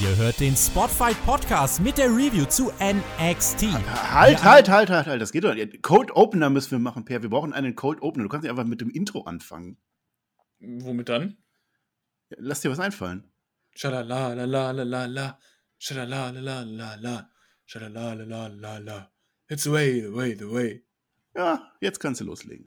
Ihr hört den Spotfight Podcast mit der Review zu NXT. Halt, halt, halt, halt, halt, das geht doch nicht. Cold Opener müssen wir machen, Per. Wir brauchen einen Cold Opener. Du kannst nicht einfach mit dem Intro anfangen. Womit dann? Lass dir was einfallen. Schalala la la la la la. Schalala la la la la. Schalala la la la la. It's the way, the way, the way. Ja, jetzt kannst du loslegen.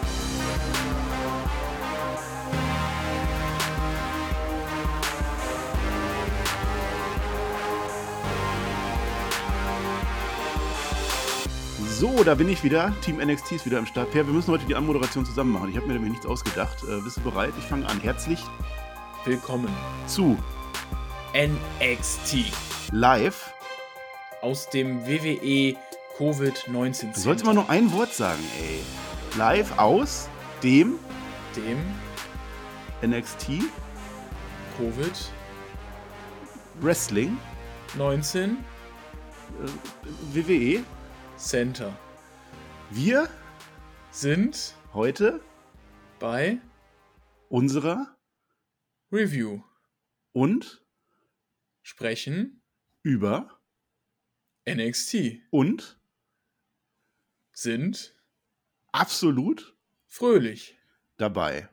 So, da bin ich wieder. Team NXT ist wieder am Start. Per, wir müssen heute die Anmoderation zusammen machen. Ich habe mir nämlich nichts ausgedacht. Äh, bist du bereit? Ich fange an. Herzlich Willkommen. zu NXT. live. Aus dem WWE Covid-19 Du sollst immer nur ein Wort sagen, ey. Live aus dem dem NXT Covid-19 Wrestling äh, WWE. Center Wir sind heute bei unserer Review und sprechen über NXT und sind absolut fröhlich. dabei.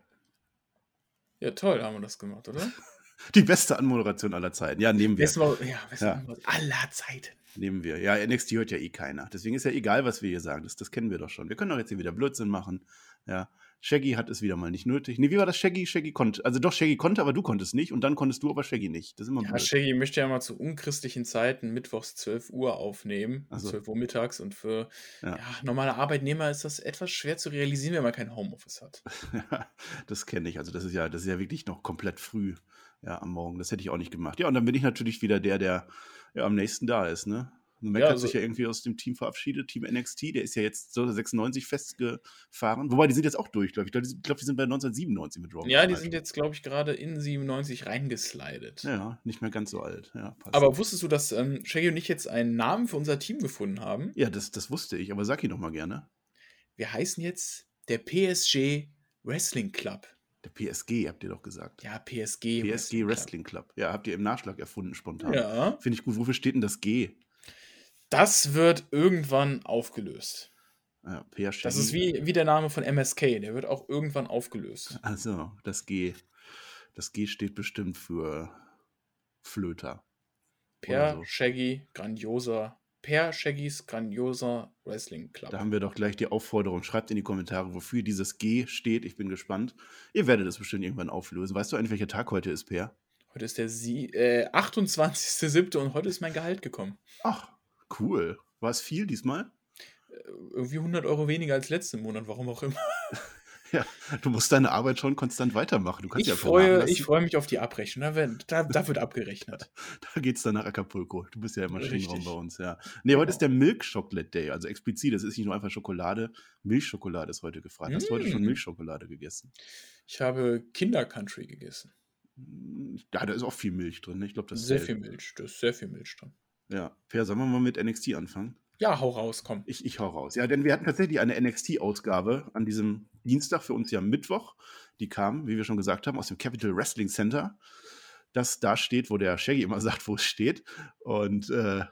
Ja, toll haben wir das gemacht, oder? Die beste Anmoderation aller Zeiten. Ja, nehmen wir. Mal, ja, besten Ja. Aller Zeiten. Nehmen wir. Ja, NXT hört ja eh keiner. Deswegen ist ja egal, was wir hier sagen. Das, das kennen wir doch schon. Wir können doch jetzt hier wieder Blödsinn machen. Ja. Shaggy hat es wieder mal nicht nötig. Nee, wie war das Shaggy? Shaggy konnte. Also doch, Shaggy konnte, aber du konntest nicht. Und dann konntest du, aber Shaggy nicht. Das ist immer Ja, blöd. Shaggy möchte ja mal zu unchristlichen Zeiten mittwochs 12 Uhr aufnehmen, Ach so. 12 Uhr mittags und für Ja. ja. normale Arbeitnehmer ist das etwas schwer zu realisieren, wenn man kein Homeoffice hat. das kenne ich. Also das ist ja, das ist ja wirklich noch komplett früh. Ja, am Morgen. Das hätte ich auch nicht gemacht. Ja, und dann bin ich natürlich wieder der, der ja, am nächsten da ist, ne? Mac Ja, hat also- sich ja irgendwie aus dem Team verabschiedet, Team NXT, der ist ja jetzt so 96 festgefahren. Wobei, die sind jetzt auch durch, glaube ich. Ich glaube, die, sind bei 1997 mit Raw. Ja, die sind jetzt, glaube ich, gerade in 97 reingeslidet. Ja, nicht mehr ganz so alt. Ja. Aber wusstest du, dass ähm, Shaggy und ich jetzt einen Namen für unser Team gefunden haben? ja, das, das wusste ich, aber sag ihn noch mal gerne. Wir heißen jetzt der PSG Wrestling Club. Der PSG, habt ihr doch gesagt. Ja, PSG. PSG Wrestling Club. Ja, habt ihr im Nachschlag erfunden, spontan. Ja, Finde ich gut. Wofür steht denn das G? Das wird irgendwann aufgelöst. Ja. Das ist wie, wie der Name von MSK, der wird auch irgendwann aufgelöst. Also, das G. Das G steht bestimmt für Flöter. Per so. Shaggy, grandioser, Per Shaggys grandioser Wrestling Club. Da haben wir doch gleich die Aufforderung. Schreibt in die Kommentare, wofür dieses G steht. Ich bin gespannt. Ihr werdet es bestimmt irgendwann auflösen. Weißt du eigentlich, welcher Tag heute ist, Per? Heute ist der Sie äh, 28.07. und heute ist mein Gehalt gekommen. Ach, cool. War es viel diesmal? Irgendwie 100 Euro weniger als letzten Monat, warum auch immer. Ja, du musst deine Arbeit schon konstant weitermachen. Du kannst Ich ja freue, ich freue mich auf die Abrechnung. Da, wird- da, da wird abgerechnet. Da geht's dann nach Acapulco. Du bist ja im Maschinenraum Richtig. bei uns, ja. Nee, heute Genau. ist der Milk Chocolate Day, also explizit. Das ist nicht nur einfach Schokolade. Milchschokolade ist heute gefragt. Hast du heute schon Mm. Milchschokolade gegessen? Ich habe Kinder-Country gegessen. Ja, da ist auch viel Milch drin. ne? Ich glaube, das Sehr zählt. viel Milch. Da ist sehr viel Milch drin. Ja. Per, sollen wir mal mit NXT anfangen? Ja, hau raus, komm. Ich, ich hau raus. Ja, denn wir hatten tatsächlich eine NXT-Ausgabe an diesem Dienstag, für uns ja Mittwoch. Die kam, wie wir schon gesagt haben, aus dem Capital Wrestling Center. Das da steht, wo der Shaggy immer sagt, wo es steht. Und äh,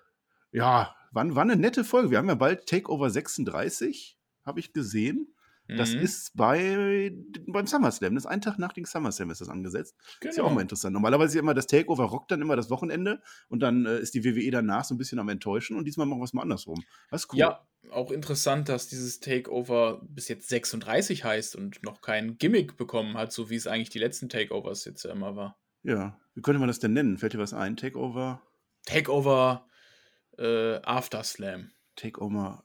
ja, war, war eine nette Folge. Wir haben ja bald Takeover 36, habe ich gesehen. Das Mhm. ist bei, beim SummerSlam. Das ist ein Tag nach dem SummerSlam ist das angesetzt. genau. Ist ja auch mal interessant. Normalerweise ist ja immer das Takeover rockt dann immer das Wochenende und dann äh, ist die WWE danach so ein bisschen am Enttäuschen und diesmal machen wir es mal andersrum. Das ist cool. Ja, auch interessant, dass dieses Takeover bis jetzt 36 heißt und noch kein Gimmick bekommen hat, so wie es eigentlich die letzten Takeovers jetzt ja immer war. Ja. Wie könnte man das denn nennen? Fällt dir was ein? Takeover? Takeover äh, After Slam. Takeover.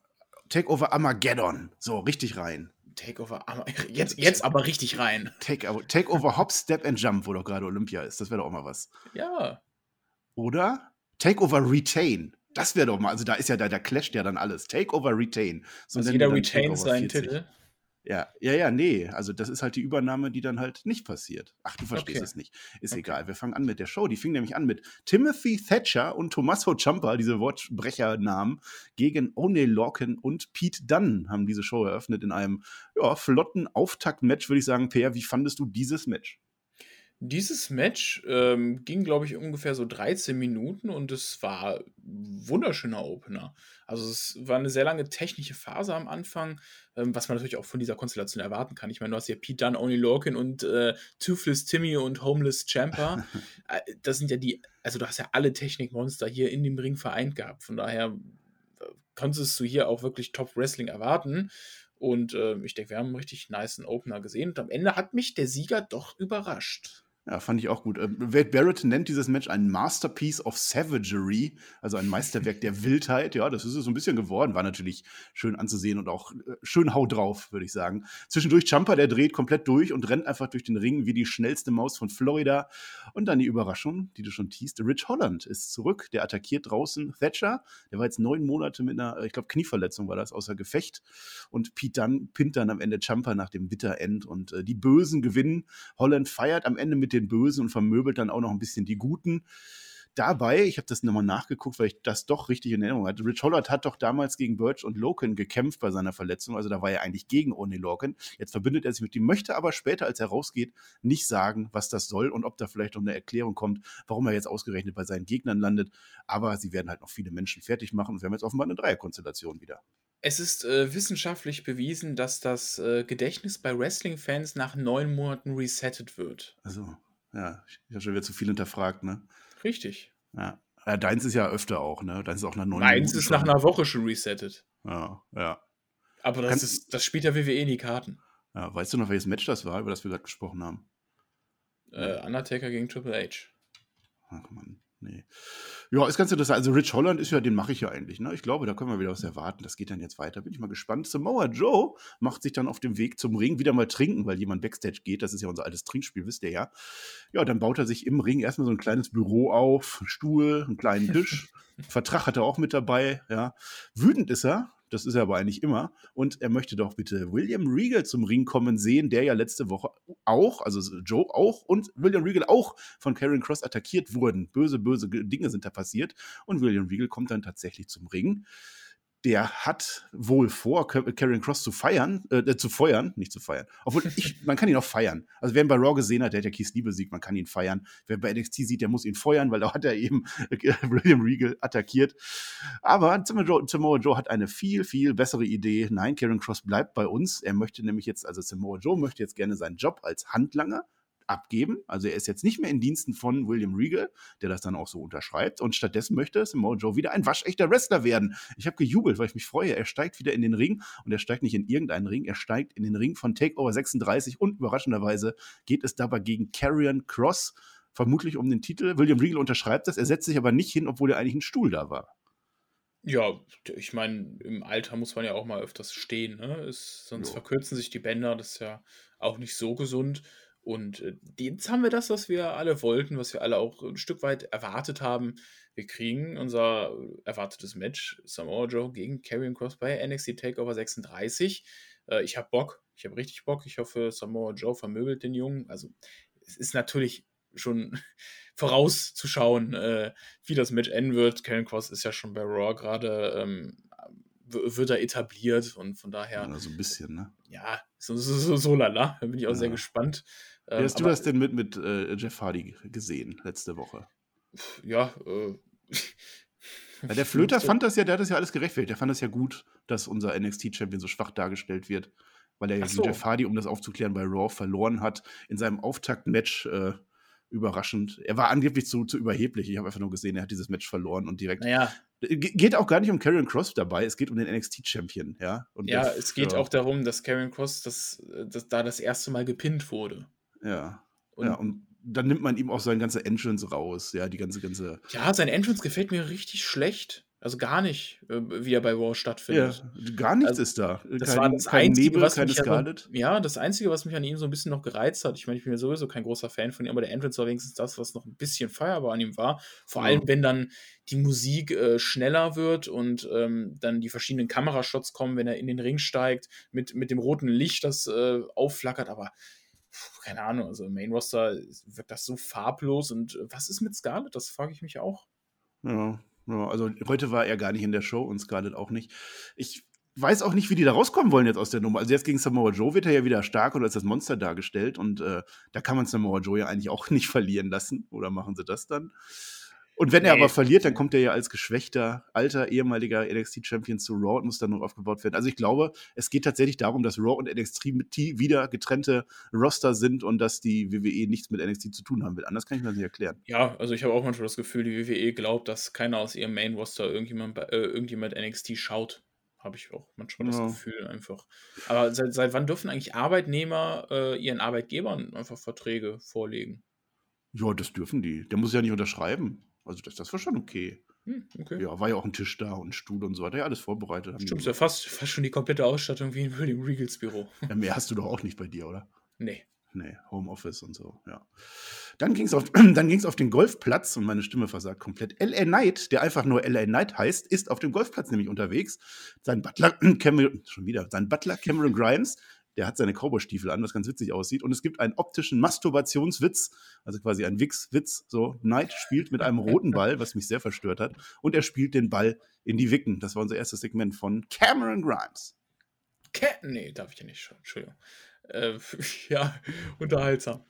Takeover Armageddon. So, richtig rein. Takeover, aber jetzt, jetzt aber richtig rein. Take, Takeover Hop, Step and Jump, wo doch gerade Olympia ist. Das wäre doch auch mal was. Ja, Oder Takeover Retain. Das wäre doch mal, also da ist ja, da, da clasht ja dann alles. Takeover Retain. So also jeder retains Takeover seinen 40. Titel. Ja, ja, ja, nee. Also das ist halt die Übernahme, die dann halt nicht passiert. Ach, du verstehst Okay. es nicht. Ist Okay. egal. Wir fangen an mit der Show. Die fing nämlich an mit Timothy Thatcher und Tommaso Ciampa, diese Wortbrechernamen, gegen O'Neill Lorcan und Pete Dunne haben diese Show eröffnet in einem ja, flotten Auftaktmatch, würde ich sagen. Per, wie fandest du dieses Match? Dieses Match ähm, ging, glaube ich, ungefähr so 13 Minuten und es war ein wunderschöner Opener. Also es war eine sehr lange technische Phase am Anfang, ähm, was man natürlich auch von dieser Konstellation erwarten kann. Ich meine, du hast ja Pete Dunne, Oni Lorcan und äh, Toothless Timmy und Homeless Champa. Äh, das sind ja die, also du hast ja alle Technikmonster hier in dem Ring vereint gehabt. Von daher äh, konntest du hier auch wirklich Top-Wrestling erwarten. Und äh, ich denke, wir haben einen richtig niceen Opener gesehen. Und am Ende hat mich der Sieger doch überrascht. Ja, fand ich auch gut. Ähm, Wade Barrett nennt dieses Match ein Masterpiece of Savagery, also ein Meisterwerk der Wildheit. Ja, das ist es so ein bisschen geworden. War natürlich schön anzusehen und auch äh, schön hau drauf, würde ich sagen. Zwischendurch Jumper, der dreht komplett durch und rennt einfach durch den Ring wie die schnellste Maus von Florida. Und dann die Überraschung, die du schon teast. Rich Holland ist zurück. Der attackiert draußen Thatcher. Der war jetzt neun Monate mit einer, äh, ich glaube, Knieverletzung war das, außer Gefecht. Und Pete Dunne pinnt dann am Ende Jumper nach dem Bitter End. Und äh, die Bösen gewinnen. Holland feiert am Ende mit den Bösen und vermöbelt dann auch noch ein bisschen die Guten. Dabei, ich habe das nochmal nachgeguckt, weil ich das doch richtig in Erinnerung hatte. Rich Holland hat doch damals gegen Birch und Loken gekämpft bei seiner Verletzung. Also da war er eigentlich gegen Oni Loken. Jetzt verbindet er sich mit ihm, möchte aber später, als er rausgeht, nicht sagen, was das soll und ob da vielleicht noch eine Erklärung kommt, warum er jetzt ausgerechnet bei seinen Gegnern landet. Aber sie werden halt noch viele Menschen fertig machen und wir haben jetzt offenbar eine Dreierkonstellation wieder. Es ist äh, wissenschaftlich bewiesen, dass das äh, Gedächtnis bei Wrestling-Fans nach neun Monaten resettet wird. Also, ja, ich habe schon wieder zu viel hinterfragt, ne? Richtig. Ja. ja. Deins ist ja öfter auch, ne? Deins ist auch nach neun Meins Minuten ist schon. nach einer Woche schon resettet. Ja, ja. Aber das, Kannst- ist, das spielt ja WWE in die Karten. Ja, weißt du noch, welches Match das war, über das wir gerade gesprochen haben? Äh, Undertaker gegen Triple H. Ach Mann, nee. Ja, ist ganz interessant. Also Rich Holland ist ja, den mache ich ja eigentlich. Ne? Ich glaube, da können wir wieder was erwarten. Das geht dann jetzt weiter. Bin ich mal gespannt. Samoa Joe macht sich dann auf dem Weg zum Ring wieder mal trinken, weil jemand Backstage geht. Das ist ja unser altes Trinkspiel, wisst ihr ja. Ja, dann baut er sich im Ring erstmal so ein kleines Büro auf, einen Stuhl, einen kleinen Tisch. Vertrag hat er auch mit dabei. Ja. Wütend ist er. Das ist er aber eigentlich immer. Und er möchte doch bitte William Regal zum Ring kommen sehen, der ja letzte Woche auch, also Joe auch und William Regal auch von Karen Cross attackiert wurden. Böse, böse Dinge sind da passiert. Und William Regal kommt dann tatsächlich zum Ring. Der hat wohl vor, Karen Cross zu feiern, äh, zu feuern, nicht zu feiern. Obwohl, ich, man kann ihn auch feiern. Also, wer ihn bei Raw gesehen hat, der hat ja Keith Lee besiegt, man kann ihn feiern. Wer bei NXT sieht, der muss ihn feuern, weil da hat er eben äh, William Regal attackiert. Aber Samoa Joe, Samoa Joe hat eine viel, viel bessere Idee. Nein, Karen Cross bleibt bei uns. Er möchte nämlich jetzt, also Samoa Joe möchte jetzt gerne seinen Job als Handlanger abgeben. Also er ist jetzt nicht mehr in Diensten von William Regal, der das dann auch so unterschreibt. Und stattdessen möchte Samoa Joe wieder ein waschechter Wrestler werden. Ich habe gejubelt, weil ich mich freue. Er steigt wieder in den Ring und er steigt nicht in irgendeinen Ring, er steigt in den Ring von Takeover 36 und überraschenderweise geht es dabei gegen Karrion Cross, vermutlich um den Titel. William Regal unterschreibt das, er setzt sich aber nicht hin, obwohl er eigentlich ein Stuhl da war. Ja, ich meine, im Alter muss man ja auch mal öfters stehen, ne? Ist, sonst Jo. verkürzen sich die Bänder, das ist ja auch nicht so gesund. Und äh, jetzt haben wir das, was wir alle wollten, was wir alle auch ein Stück weit erwartet haben. Wir kriegen unser erwartetes Match Samoa Joe gegen Karrion Cross bei NXT Takeover 36. Äh, ich habe Bock, ich habe richtig Bock. Ich hoffe, Samoa Joe vermöbelt den Jungen. Also es ist natürlich schon vorauszuschauen, äh, wie das Match enden wird. Karrion Cross ist ja schon bei Raw gerade, ähm, wird er etabliert und von daher, Ja, so ein bisschen, ne? ja, so, so, so, so lala. Da bin ich auch sehr Ja. gespannt. Wie Ähm, hast du aber, das denn mit, mit äh, Jeff Hardy gesehen letzte Woche? Ja, äh, Ja, der Flöter fand das ja, der hat das ja alles gerechtfertigt. Der fand das ja gut, dass unser NXT-Champion so schwach dargestellt wird, weil er ja so. Jeff Hardy, um das aufzuklären, bei Raw verloren hat. In seinem Auftaktmatch äh, überraschend. Er war angeblich zu, zu überheblich. Ich habe einfach nur gesehen, er hat dieses Match verloren und direkt. naja, Ge- Geht auch gar nicht um Karrion Cross dabei, es geht um den NXT-Champion, ja. Und ja, es geht ja, auch darum, dass Karrion Cross das, das, da das erste Mal gepinnt wurde. Ja. Und ja, und dann nimmt man ihm auch sein ganze Entrance raus, ja, die ganze, ganze. Ja, sein Entrance gefällt mir richtig schlecht. Also gar nicht, äh, wie er bei Raw stattfindet. Ja, gar nichts Also, ist da. das kein, war das Einzige, Nebel, was mich an so Scarlett. ja, das Einzige, was mich an ihm so ein bisschen noch gereizt hat ich meine, ich bin ja sowieso kein großer Fan von ihm, aber der Entrance war wenigstens das, was noch ein bisschen feierbar an ihm war. Vor Ja. allem, wenn dann die Musik, äh, schneller wird und, ähm, dann die verschiedenen Kamerashots kommen, wenn er in den Ring steigt mit mit dem roten Licht, das, äh, aufflackert, aber keine Ahnung, also im Main Roster wirkt das so farblos und äh, was ist mit Scarlett? Das frage ich mich auch. Ja, ja, also heute war er gar nicht in der Show und Scarlett auch nicht. Ich weiß auch nicht, wie die da rauskommen wollen jetzt aus der Nummer. Also jetzt gegen Samoa Joe wird er ja wieder stark und als das Monster dargestellt und äh, da kann man Samoa Joe ja eigentlich auch nicht verlieren lassen. Oder machen sie das dann? Und wenn er Nee. aber verliert, dann kommt er ja als geschwächter, alter, ehemaliger NXT-Champion zu Raw und muss dann noch aufgebaut werden. Also ich glaube, es geht tatsächlich darum, dass Raw und NXT wieder getrennte Roster sind und dass die WWE nichts mit NXT zu tun haben will. Anders kann ich mir das nicht erklären. Ja, also ich habe auch manchmal das Gefühl, die WWE glaubt, dass keiner aus ihrem Main Roster irgendjemand äh, irgendjemand NXT schaut. Habe ich auch manchmal das Ja. Gefühl einfach. Aber seit seit wann dürfen eigentlich Arbeitnehmer, äh, ihren Arbeitgebern einfach Verträge vorlegen? Ja, das dürfen die. Der muss ja nicht unterschreiben. Also das, das war schon okay. Hm, okay. Ja, war ja auch ein Tisch da und ein Stuhl und so weiter. Ja, alles vorbereitet. Stimmt, ja fast fast schon die komplette Ausstattung wie in William Regals Büro. ja, mehr hast du doch auch nicht bei dir, oder? Ne. Nee, Homeoffice und so, ja. Dann ging es auf, dann ging's auf den Golfplatz und meine Stimme versagt komplett. LA Knight, der einfach nur LA Knight heißt, ist auf dem Golfplatz nämlich unterwegs. Sein Butler, Cameron, schon wieder, sein Butler Cameron Grimes, der hat seine Cowboy-Stiefel an, was ganz witzig aussieht. Und es gibt einen optischen Masturbationswitz, also quasi ein Wix-Witz. So, Knight spielt mit einem roten Ball, was mich sehr verstört hat. Und er spielt den Ball in die Wicken. Das war unser erstes Segment von Cameron Grimes. Cat nee, darf ich ja nicht. Entschuldigung. Äh, ja, unterhaltsam.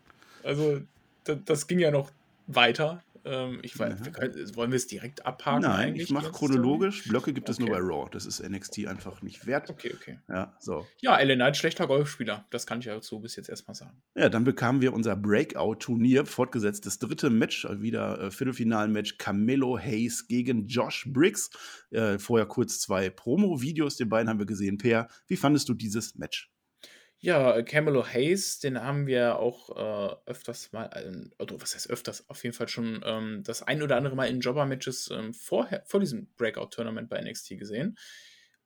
Also, da das ging ja noch weiter. Ähm, ich weiß Ja. wir können wollen wir es direkt abhaken Nein, ich mache chronologisch. Blöcke gibt es nur Okay. bei Raw. Das ist NXT einfach nicht wert. Okay, okay. Ja, so. Ja, Ellen Knight, schlechter Golfspieler. Das kann ich dazu bis jetzt erstmal sagen. Ja, dann bekamen wir unser Breakout-Turnier, fortgesetzt das dritte Match, äh, wieder äh, Viertelfinalmatch Camelo Hayes gegen Josh Briggs. Äh, vorher kurz zwei Promo-Videos, den beiden haben wir gesehen. Per, wie fandest du dieses Match? Ja, äh, Camelo Hayes, den haben wir auch äh, öfters mal, äh, oder was heißt öfters, auf jeden Fall schon ähm, das ein oder andere Mal in Jobber-Matches ähm, vorher, vor diesem Breakout-Tournament bei NXT gesehen.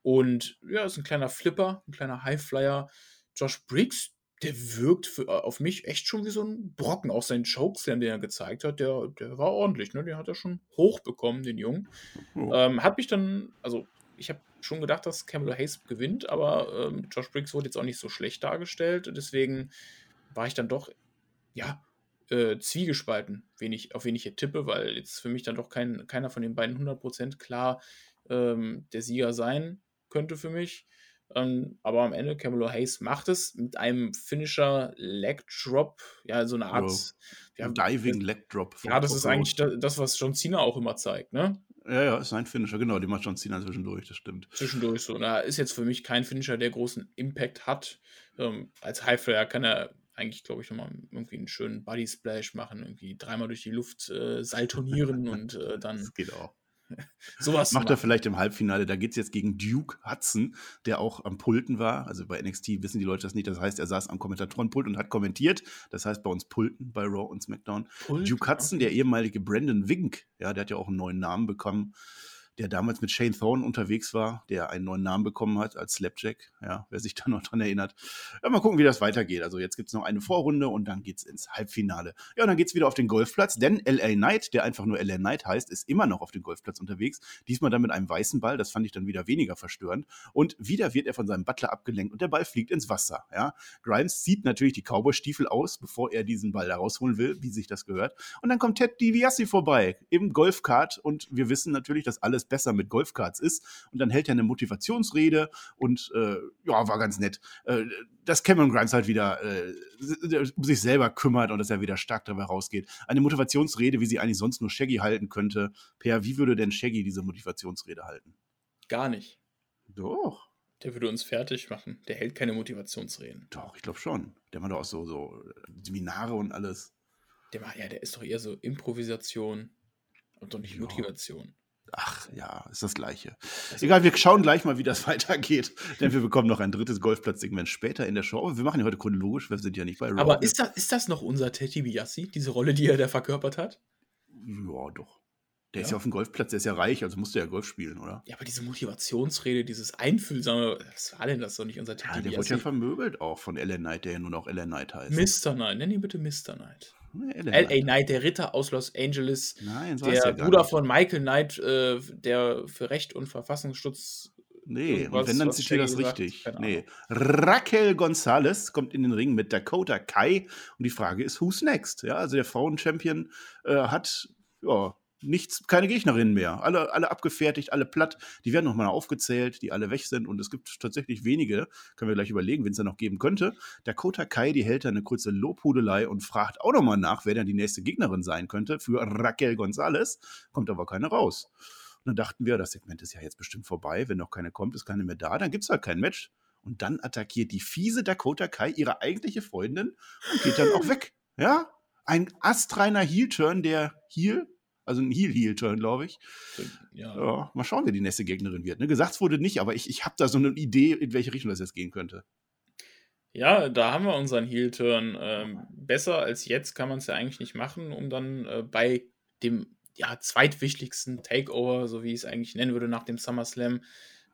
Und ja, ist ein kleiner Flipper, ein kleiner Highflyer. Josh Briggs, der wirkt für, äh, auf mich echt schon wie so ein Brocken. Auch sein Chokeslam, den er gezeigt hat, der, der war ordentlich, ne? Den hat er schon hochbekommen, den Jungen. Oh. Ähm, hat mich dann, also ich habe schon gedacht, dass Camelo Hayes gewinnt, aber ähm, Josh Briggs wurde jetzt auch nicht so schlecht dargestellt. Deswegen war ich dann doch, ja, äh, zwiegespalten, wen ich, auf wen ich hier tippe, weil jetzt für mich dann doch kein, keiner von den beiden 100% klar ähm, der Sieger sein könnte für mich. Ähm, aber am Ende, Camelo Hayes macht es mit einem Finisher Leg Drop, ja, so eine Art. Ja, Diving Leg Drop. ja, das ist eigentlich da- das, was John Cena auch immer zeigt, ne? Ja, ja, ist ein Finisher, genau. Die macht John Cena zwischendurch, das stimmt. zwischendurch so. Da ist jetzt für mich kein Finisher, der großen Impact hat. Ähm, als Highflyer kann er eigentlich, glaube ich, nochmal irgendwie einen schönen Body Splash machen, irgendwie dreimal durch die Luft äh, saltonieren und äh, dann Das geht auch. sowas Macht er vielleicht im Halbfinale. Da geht es jetzt gegen Duke Hudson, der auch am Pulten war. Also bei NXT wissen die Leute das nicht. Das heißt, er saß am Kommentatorenpult und hat kommentiert. Das heißt bei uns Pulten bei Raw und SmackDown. Pult, Duke Hudson, der ehemalige Brandon Wink, ja, der hat ja auch einen neuen Namen bekommen, der damals mit Shane Thorne unterwegs war, der einen neuen Namen bekommen hat als Slapjack, ja, wer sich da noch dran erinnert. Ja, mal gucken, wie das weitergeht. Also jetzt gibt es noch eine Vorrunde und dann geht es ins Halbfinale. Ja, und dann geht es wieder auf den Golfplatz, denn LA Knight, der einfach nur LA Knight heißt, ist immer noch auf dem Golfplatz unterwegs. Diesmal dann mit einem weißen Ball, das fand ich dann wieder weniger verstörend. Und wieder wird er von seinem Butler abgelenkt und der Ball fliegt ins Wasser. Ja. Grimes zieht natürlich die Cowboy-Stiefel aus, bevor er diesen Ball da rausholen will, wie sich das gehört. Und dann kommt Ted DiBiase vorbei im Golfkart und wir wissen natürlich, dass alles besser mit Golfkarts ist. Und dann hält er eine Motivationsrede und äh, ja, war ganz nett. Äh, dass Cameron Grimes halt wieder äh, um sich selber kümmert und dass er wieder stark dabei rausgeht. Eine Motivationsrede, wie sie eigentlich sonst nur Shaggy halten könnte. Per, wie würde denn Shaggy diese Motivationsrede halten? Gar nicht. Doch. Der würde uns fertig machen. Der hält keine Motivationsreden. Doch, ich glaube schon. Der macht doch auch so, so Seminare und alles. Der, war, ja, der ist doch eher so Improvisation und doch nicht Ja. Motivation. Ach ja, ist das Gleiche. Also- Egal, wir schauen gleich mal, wie das weitergeht, denn wir bekommen noch ein drittes Golfplatzsegment später in der Show. Aber wir machen ja heute chronologisch, wir sind ja nicht bei Raw. Aber ist das, ist das noch unser Teddy Biassi, diese Rolle, die er da verkörpert hat? Ja, doch. Der ja. ist ja auf dem Golfplatz, der ist ja reich, also musste ja Golf spielen, oder? Ja, aber diese Motivationsrede, dieses Einfühlsame, was war denn das doch nicht unser Titel? Ja, der wurde ja vermöbelt auch von Ellen Knight, der ja nur noch Ellen Knight heißt. Mr. Knight, nenn ihn bitte Mr. Knight. L.A. Knight, der Ritter aus Los Angeles, Nein, so der Bruder von Michael Knight, äh, der für Recht und Verfassungsschutz Nee, und wenn, dann zitiert das richtig. Nee. Raquel Gonzalez kommt in den Ring mit Dakota Kai und die Frage ist, who's next? Ja, also der Frauen-Champion äh, hat ja, nichts, keine Gegnerinnen mehr. Alle, alle abgefertigt, alle platt. Die werden nochmal aufgezählt, die alle weg sind. Und es gibt tatsächlich wenige, können wir gleich überlegen, wen es da noch geben könnte. Dakota Kai, die hält da eine kurze Lobhudelei und fragt auch nochmal nach, wer denn die nächste Gegnerin sein könnte für Raquel Gonzalez. Kommt aber keine raus. Und dann dachten wir, das Segment ist ja jetzt bestimmt vorbei. Wenn noch keine kommt, ist keine mehr da. Dann gibt es halt kein Match. Und dann attackiert die fiese Dakota Kai ihre eigentliche Freundin und geht dann auch weg. Ja? Ein astreiner Heel-Turn, der Heel also ein Heal-Heal-Turn, glaube ich. Ja. ja. Mal schauen, wer die nächste Gegnerin wird. Ne? Gesagt wurde nicht, aber ich, ich habe da so eine Idee, in welche Richtung das jetzt gehen könnte. Ja, da haben wir unseren Heel-Turn. Ähm, besser als jetzt kann man es ja eigentlich nicht machen, um dann äh, bei dem ja, zweitwichtigsten Takeover, so wie ich es eigentlich nennen würde, nach dem SummerSlam,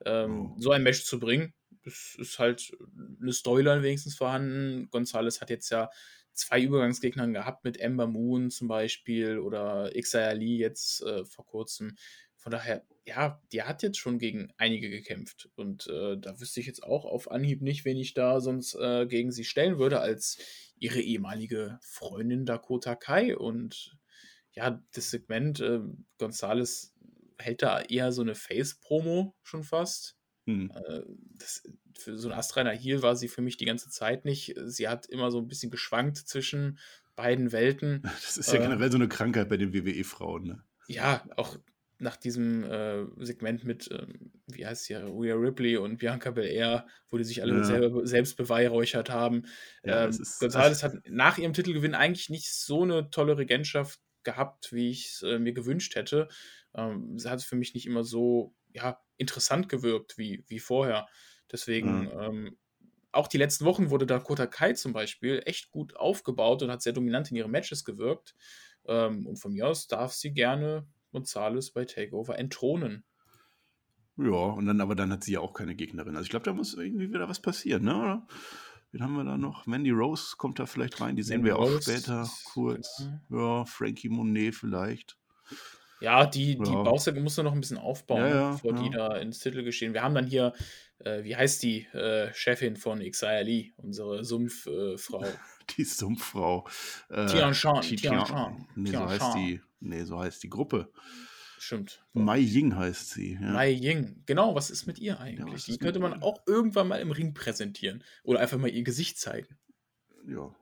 ähm, oh. so ein Match zu bringen. Das ist halt eine Storyline wenigstens vorhanden. Gonzales hat jetzt ja zwei Übergangsgegnern gehabt mit Ember Moon zum Beispiel oder Xia Lee jetzt äh, vor kurzem. Von daher, ja, die hat jetzt schon gegen einige gekämpft. Und äh, da wüsste ich jetzt auch auf Anhieb nicht, wen ich da sonst äh, gegen sie stellen würde, als ihre ehemalige Freundin Dakota Kai. Und ja, das Segment, äh, Gonzales hält da eher so eine Face-Promo schon fast. Hm. Äh, das, für so ein astreiner Heal war sie für mich die ganze Zeit nicht. Sie hat immer so ein bisschen geschwankt zwischen beiden Welten. Das ist ja äh, generell so eine Krankheit bei den WWE-Frauen, ne? Ja, auch nach diesem äh, Segment mit, äh, wie heißt sie, Rhea Ripley und Bianca Belair, wo die sich alle ja. selber, selbst beweihräuchert haben. Ja, ähm, González hat nach ihrem Titelgewinn eigentlich nicht so eine tolle Regentschaft gehabt, wie ich es äh, mir gewünscht hätte. Ähm, sie hat für mich nicht immer so ja, interessant gewirkt wie, wie vorher. Deswegen, mhm. ähm, auch die letzten Wochen wurde Dakota Kai zum Beispiel echt gut aufgebaut und hat sehr dominant in ihre Matches gewirkt. Ähm, und von mir aus darf sie gerne Gonzales bei Takeover entthronen. Ja, und dann, aber dann hat sie ja auch keine Gegnerin. Also ich glaube, da muss irgendwie wieder was passieren, ne? Oder? Wen haben wir da noch? Mandy Rose kommt da vielleicht rein, die sehen Mandy wir auch Rose später kurz. Ja, Frankie Monet vielleicht. Ja, die, die ja. Bausäge muss noch ein bisschen aufbauen, ja, ja, bevor die da ins Titel geschehen. Wir haben dann hier, äh, wie heißt die äh, Chefin von Xia unsere Sumpffrau? Äh, die Sumpffrau. Äh, Tian Shan. Tian Shan. Nee, Tian so heißt die. Nee, so heißt die Gruppe. Stimmt. Mai Ying heißt sie. Ja. Mai Ying. Genau, was ist mit ihr eigentlich? die könnte man auch irgendwann mal im Ring präsentieren. Oder einfach mal ihr Gesicht zeigen. Ja,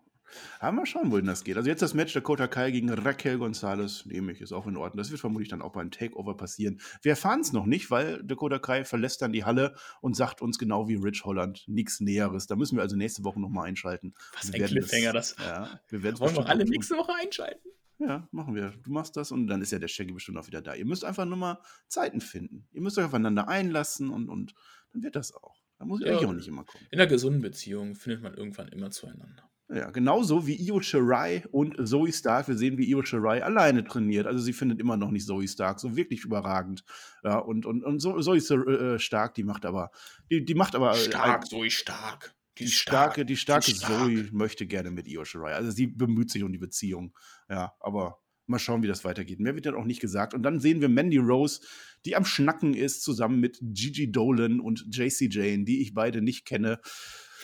aber mal schauen, wohin das geht. Also jetzt das Match Dakota Kai gegen Raquel Gonzalez, nehme ich, ist auch in Ordnung. Das wird vermutlich dann auch beim Takeover passieren. Wir erfahren es noch nicht, weil Dakota Kai verlässt dann die Halle und sagt uns genau wie Rich Holland nichts Näheres. Da müssen wir also nächste Woche nochmal einschalten. Was ein Cliffhanger das. Ja, wir werden Wollen wir alle nächste Woche einschalten? Ja, machen wir. Du machst das und dann ist ja der Shaggy bestimmt auch wieder da. Ihr müsst einfach nur mal Zeiten finden. Ihr müsst euch aufeinander einlassen und, und dann wird das auch. Da muss ich ja, auch nicht immer kommen. In einer gesunden Beziehung findet man irgendwann immer zueinander. Ja, genauso wie Io Shirai und Zoe Stark. Wir sehen, wie Io Shirai alleine trainiert. Also sie findet immer noch nicht Zoe Stark so wirklich überragend. Ja, und, und, und Zoe äh, Stark, die macht aber, die, die macht aber. Äh, stark, Zoe Stark. Die, die starke, die starke stark. Zoe möchte gerne mit Io Shirai. Also sie bemüht sich um die Beziehung. Ja, aber mal schauen, wie das weitergeht. Mehr wird dann auch nicht gesagt. Und dann sehen wir Mandy Rose, die am Schnacken ist, zusammen mit Gigi Dolan und JC Jane, die ich beide nicht kenne.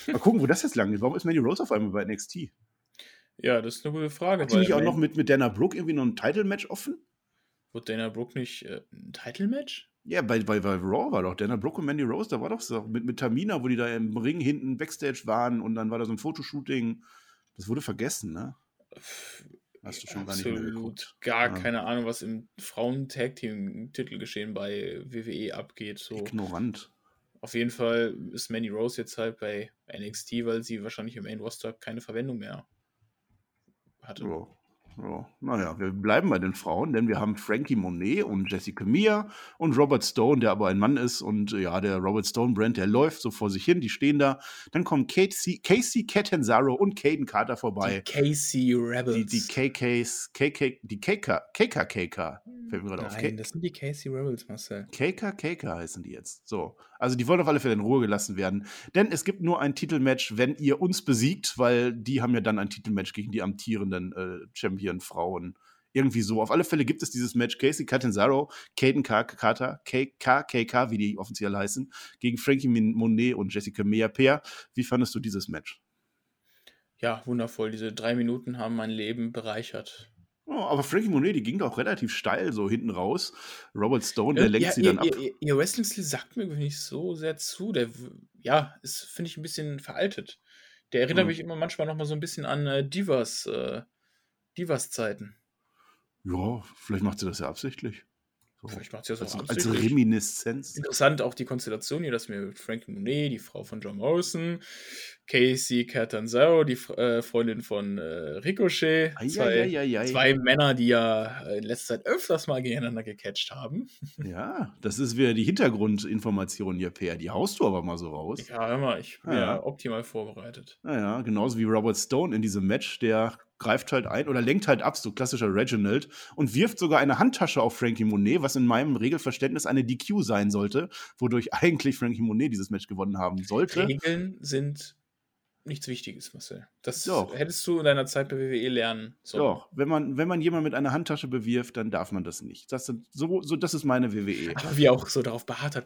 Mal gucken, wo das jetzt lang geht. Warum ist Mandy Rose auf einmal bei NXT? Ja, das ist eine gute Frage. Hat die nicht auch noch mit, mit Dana Brooke irgendwie noch ein Title-Match offen? Wird Dana Brooke nicht äh, ein Title-Match? Ja, bei, bei, bei Raw war doch Dana Brooke und Mandy Rose, da war doch so mit, mit Tamina, wo die da im Ring hinten Backstage waren und dann war da so ein Fotoshooting. Das wurde vergessen, ne? Hast du schon Absolut. gar nicht mehr geguckt. Gar ja. keine Ahnung, was im Frauen-Tag-Team-Titel geschehen bei WWE abgeht. So. Ignorant. Auf jeden Fall ist Manny Rose jetzt halt bei NXT, weil sie wahrscheinlich im Main Roster keine Verwendung mehr hatte. Oh. Ja, naja, wir bleiben bei den Frauen, denn wir haben Frankie Monet und Jessica Mia und Robert Stone, der aber ein Mann ist. Und ja, der Robert Stone-Brand, der läuft so vor sich hin, die stehen da. Dann kommen Casey, Casey Catanzaro und Caden Carter vorbei. Die Casey Rebels. Die, die KKs, KK, die KK, KKKK. Fällt mir gerade auf. Nein, das sind die Casey Rebels, Marcel. KKKK heißen die jetzt. So. Also die wollen auf alle Fälle in Ruhe gelassen werden. Denn es gibt nur ein Titelmatch, wenn ihr uns besiegt, weil die haben ja dann ein Titelmatch gegen die amtierenden äh, Champion-Frauen. Irgendwie so. Auf alle Fälle gibt es dieses Match Casey Catanzaro, Caden Carter, KKK, wie die offiziell heißen, gegen Frankie Monet und Jessica Mea Peer. Wie fandest du dieses Match? Ja, wundervoll. Diese drei Minuten haben mein Leben bereichert. Oh, aber Frankie Monet, die ging doch relativ steil so hinten raus. Robert Stone, der Äh, lenkt ja, sie ihr, dann ab. ihr, ihr Wrestling-Stil sagt mir nicht so sehr zu. Der, ja, ist, finde ich, ein bisschen veraltet. Der erinnert Hm. mich immer manchmal noch mal so ein bisschen an äh, Divas, äh, Divas-Zeiten. Ja, vielleicht macht sie das ja absichtlich. So. Vielleicht macht sie das auch Als, als. Reminiszenz. Interessant auch die Konstellation hier, dass mir Frankie Monet, die Frau von John Morrison, Casey Catanzaro, die äh, Freundin von äh, Ricochet, zwei, Eieieiei. zwei Männer, die ja äh, in letzter Zeit öfters mal gegeneinander gecatcht haben. Ja, das ist wieder die Hintergrundinformation hier, Per. Die haust du aber mal so raus. Ja, hör mal, ich bin Ja. ja optimal vorbereitet. Naja, genauso wie Robert Stone in diesem Match, der greift halt ein oder lenkt halt ab, so klassischer Reginald, und wirft sogar eine Handtasche auf Frankie Monet, was in meinem Regelverständnis eine DQ sein sollte, wodurch eigentlich Frankie Monet dieses Match gewonnen haben sollte. Regeln sind nichts Wichtiges, Marcel. Das Doch. hättest du in deiner Zeit bei WWE lernen sollen. Doch, wenn man, wenn man jemanden mit einer Handtasche bewirft, dann darf man das nicht. Das, sind so, so, das ist meine. WWE. Aber wie auch so darauf beharrt hat.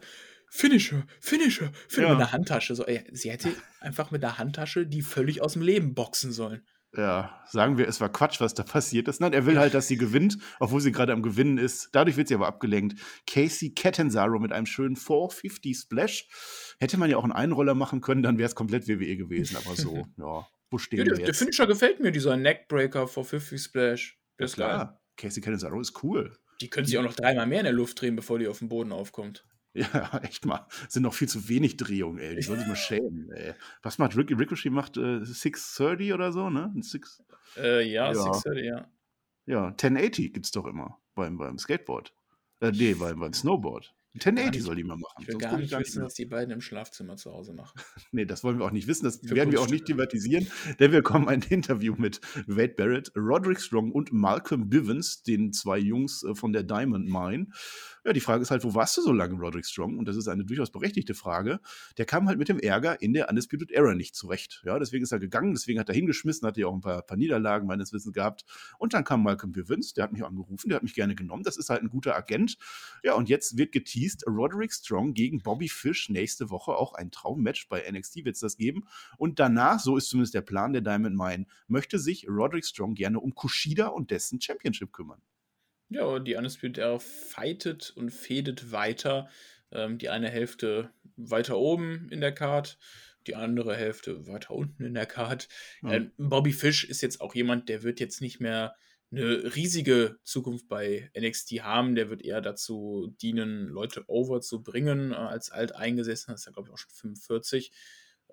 Finisher, Finisher, Finisher Ja. mit einer Handtasche. So, ey, sie hätte einfach mit einer Handtasche die völlig aus dem Leben boxen sollen. Ja, sagen wir, es war Quatsch, was da passiert ist. Nein, er will halt, dass sie gewinnt, obwohl sie gerade am Gewinnen ist. Dadurch wird sie aber abgelenkt. Casey Catanzaro mit einem schönen 450 Splash. Hätte man ja auch einen Einroller machen können, dann wäre es komplett WWE gewesen. Aber so, ja, wo stehen Ja, wir der, der jetzt? Finisher gefällt mir, dieser Neckbreaker vor 50 Splash. Der Ja, ist geil. klar, Casey Catanzaro ist cool. Die können sich auch noch dreimal mehr in der Luft drehen, bevor die auf dem Boden aufkommt. Ja, echt mal. Sind noch viel zu wenig Drehungen, ey. Die sollen sich mal schämen, ey. Was macht Ricky? Ricochet macht äh, 630 oder so, ne? Six, Äh, ja, Ja. 630, ja. ja, 1080 gibt's doch immer beim, beim Skateboard. Äh, nee, beim, beim Snowboard. 1080 nicht- soll die mal machen. Ich will sonst gar nicht wissen, was die beiden im Schlafzimmer zu Hause machen. Nee, das wollen wir auch nicht wissen. Das Für werden wir auch nicht thematisieren, denn wir kommen ein Interview mit Wade Barrett, Roderick Strong und Malcolm Bivens, den zwei Jungs äh, von der Diamond Mine. Ja, die Frage ist halt, wo warst du so lange, Roderick Strong? Und das ist eine durchaus berechtigte Frage. Der kam halt mit dem Ärger in der Undisputed Era nicht zurecht. Ja, deswegen ist er gegangen, deswegen hat er hingeschmissen, hatte ja auch ein paar, paar Niederlagen meines Wissens gehabt. Und dann kam Malcolm Bivens, der hat mich angerufen, der hat mich gerne genommen. Das ist halt ein guter Agent. Ja, und jetzt wird geteased, Roderick Strong gegen Bobby Fish nächste Woche auch ein Traummatch bei NXT wird es das geben. Und danach, so ist zumindest der Plan der Diamond Mine, möchte sich Roderick Strong gerne um Kushida und dessen Championship kümmern. Ja, die Undisputed Era fightet und fädet weiter. Ähm, die eine Hälfte weiter oben in der Card, die andere Hälfte weiter unten in der Card. Ja. Ähm, Bobby Fish ist jetzt auch jemand, der wird jetzt nicht mehr eine riesige Zukunft bei NXT haben. Der wird eher dazu dienen, Leute over zu bringen, äh, als alteingesessen. Das ist ja, glaube ich, auch schon 45.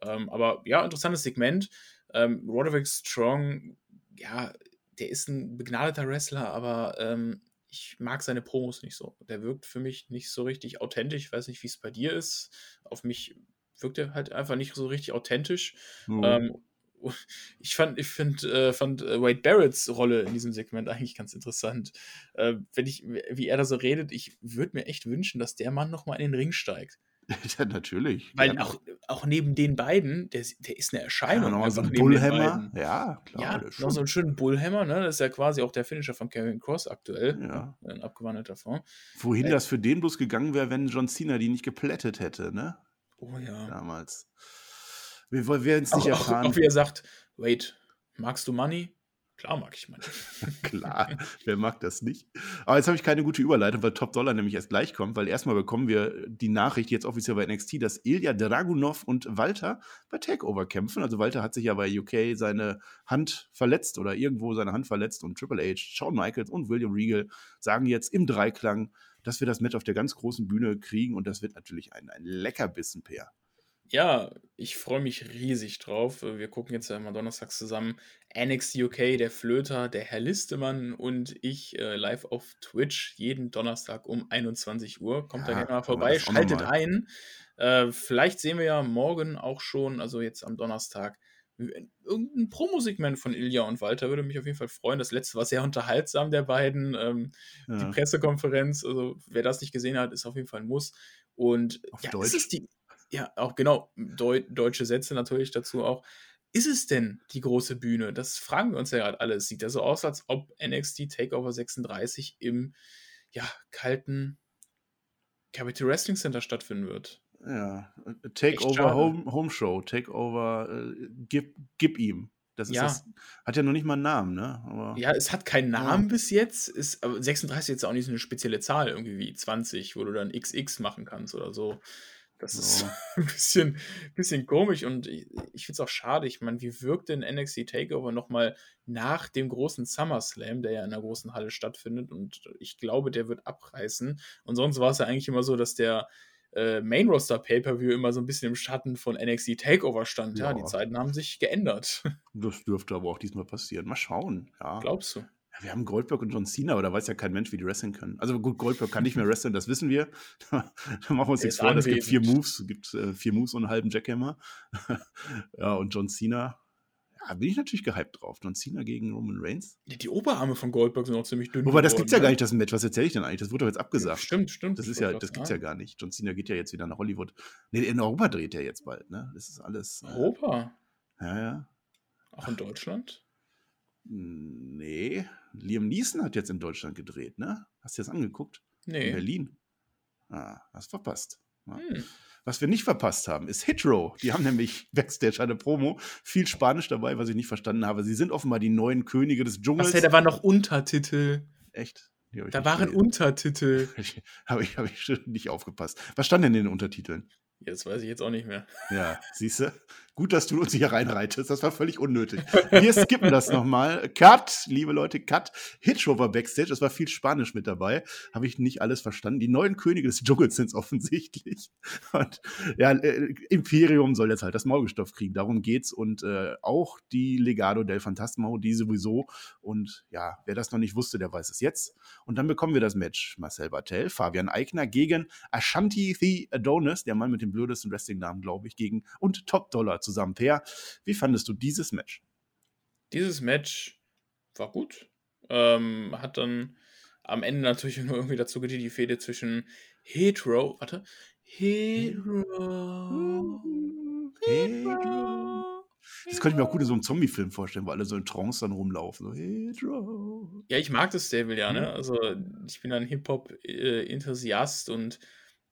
Ähm, aber ja, interessantes Segment. Ähm, Roderick Strong, ja, der ist ein begnadeter Wrestler, aber ähm, ich mag seine Promos nicht so. Der wirkt für mich nicht so richtig authentisch. Ich weiß nicht, wie es bei dir ist. Auf mich wirkt er halt einfach nicht so richtig authentisch. Mhm. Ähm, ich fand, ich find, äh, fand äh, Wade Barretts Rolle in diesem Segment eigentlich ganz interessant. Äh, wenn ich, wie er da so redet, ich würde mir echt wünschen, dass der Mann nochmal in den Ring steigt. ja, natürlich. Weil auch, auch neben den beiden, der, der ist eine ja, Erscheinung. noch mal so ein Bullhammer. Ja, klar. Ja, noch so einen schönen Bullhammer, ne? Das ist ja quasi auch der Finisher von Kevin Cross aktuell. Ja. Ein abgewandelter Form. Wohin Äh, das für den bloß gegangen wäre, wenn John Cena die nicht geplättet hätte, ne? Oh ja. Damals. Wir wollen wir es nicht Auch, auch, erfahren. auch wie er sagt, wait, magst du Money? Klar mag ich Money. Klar, wer mag das nicht? Aber jetzt habe ich keine gute Überleitung, weil Top Dollar nämlich erst gleich kommt, weil erstmal bekommen wir die Nachricht jetzt offiziell bei NXT, dass Ilya Dragunov und Walter bei Takeover kämpfen. Also Walter hat sich ja bei UK seine Hand verletzt oder irgendwo seine Hand verletzt und Triple H, Shawn Michaels und William Regal sagen jetzt im Dreiklang, dass wir das Match auf der ganz großen Bühne kriegen und das wird natürlich ein, ein Leckerbissen, Peer. Ja, ich freue mich riesig drauf. Wir gucken jetzt ja immer donnerstags zusammen NXT UK, der Flöter, der Herr Listemann und ich äh, live auf Twitch jeden Donnerstag um 21 Uhr. Kommt da Ja, gerne mal vorbei, schaltet nochmal. ein. Äh, vielleicht sehen wir ja morgen auch schon, also jetzt am Donnerstag, irgendein Promosegment von Ilja und Walter würde mich auf jeden Fall freuen. Das letzte war sehr unterhaltsam der beiden. Ähm, Die Ja. Pressekonferenz, also wer das nicht gesehen hat, ist auf jeden Fall ein Muss. Und Auf ja, Deutsch. ist es die, ja, auch genau, Deu deutsche Sätze natürlich dazu auch. Ist es denn die große Bühne? Das fragen wir uns ja gerade alle. Es sieht ja so aus, als ob NXT Takeover 36 im ja, kalten Capital Wrestling Center stattfinden wird. Ja, äh, Takeover. Home, Home Show, Takeover, äh, gib, gib ihm. Das ist Ja. das, hat ja noch nicht mal einen Namen, ne? Aber Ja, es hat keinen Namen bis jetzt. Ist, aber 36 ist jetzt auch nicht so eine spezielle Zahl, irgendwie wie 20, wo du dann XX machen kannst oder so. Das ist Ja. ein bisschen, bisschen komisch und ich, ich finde es auch schade. Ich meine, wie wirkt denn NXT Takeover nochmal nach dem großen SummerSlam, der ja in der großen Halle stattfindet? Und ich glaube, der wird abreißen. Und sonst war es ja eigentlich immer so, dass der äh, Main Roster Pay-Per-View immer so ein bisschen im Schatten von NXT Takeover stand. Ja, Ja. die Zeiten haben sich geändert. das dürfte aber auch diesmal passieren. Mal schauen. Ja. Glaubst du? Ja, Wir haben Goldberg und John Cena, aber da weiß ja kein Mensch, wie die wresteln können. Also gut, Goldberg kann nicht mehr wresteln, das wissen wir. da machen wir uns nichts vor. Es gibt vier. Moves, es gibt äh, vier Moves und einen halben Jackhammer. ja, und John Cena, ja, bin ich natürlich gehypt drauf. John Cena gegen Roman Reigns. Die, die Oberarme von Goldberg sind auch ziemlich dünn. Wobei, das gibt's ja ne? gar nicht, das Match. Was erzähle ich denn eigentlich? Das wurde doch jetzt abgesagt. Stimmt, stimmt. Das ist ja, das gibt's ja gar nicht. John Cena geht ja jetzt wieder nach Hollywood. Nee, in Europa dreht er jetzt bald, ne? Das ist alles. Äh, Europa. ja, ja. Auch in Deutschland? Nee. Liam Neeson hat jetzt in Deutschland gedreht, ne? Hast du das angeguckt? In Nee. Berlin. Ah, hast verpasst. Ja. Hm. Was wir nicht verpasst haben, ist Hitro. Die haben nämlich Backstage eine Promo. Viel Spanisch dabei, was ich nicht verstanden habe. Sie sind offenbar die neuen Könige des Dschungels. Was, hey, da waren noch Untertitel. Echt? Da waren gelesen. Untertitel. Habe ich, hab ich nicht aufgepasst. Was stand denn in den Untertiteln? Ja, das weiß ich jetzt auch nicht mehr. Ja, siehst du? Gut, dass du uns hier reinreitest. Das war völlig unnötig. Wir skippen das nochmal. Cut, liebe Leute, Cut. Hitcho war Backstage. Es war viel Spanisch mit dabei. Habe ich nicht alles verstanden. Die neuen Könige des Dschungels sind es offensichtlich. Und ja, äh, Imperium soll jetzt halt das Maulgestoff kriegen. Darum geht's. Und äh, auch die Legado del Fantasma, die sowieso. Und ja, wer das noch nicht wusste, der weiß es jetzt. Und dann bekommen wir das Match. Marcel Bartel, Fabian Eigner gegen Ashanti The Adonis, der Mann mit dem blödesten Wrestling-Namen, glaube ich, gegen und Top Dollar zusammen. Per, wie fandest du dieses Match? Dieses Match war gut. Ähm, hat dann am Ende natürlich nur irgendwie dazu gedient, die Fehde zwischen Hetero. Warte. Hetero. Hedro. Das könnte ich mir auch gut in so einem Zombie-Film vorstellen, wo alle so in Trance dann rumlaufen. So, Hedro. Ja, ich mag das Stable ja, Mhm. ne? Also, ich bin ein Hip-Hop-Enthusiast und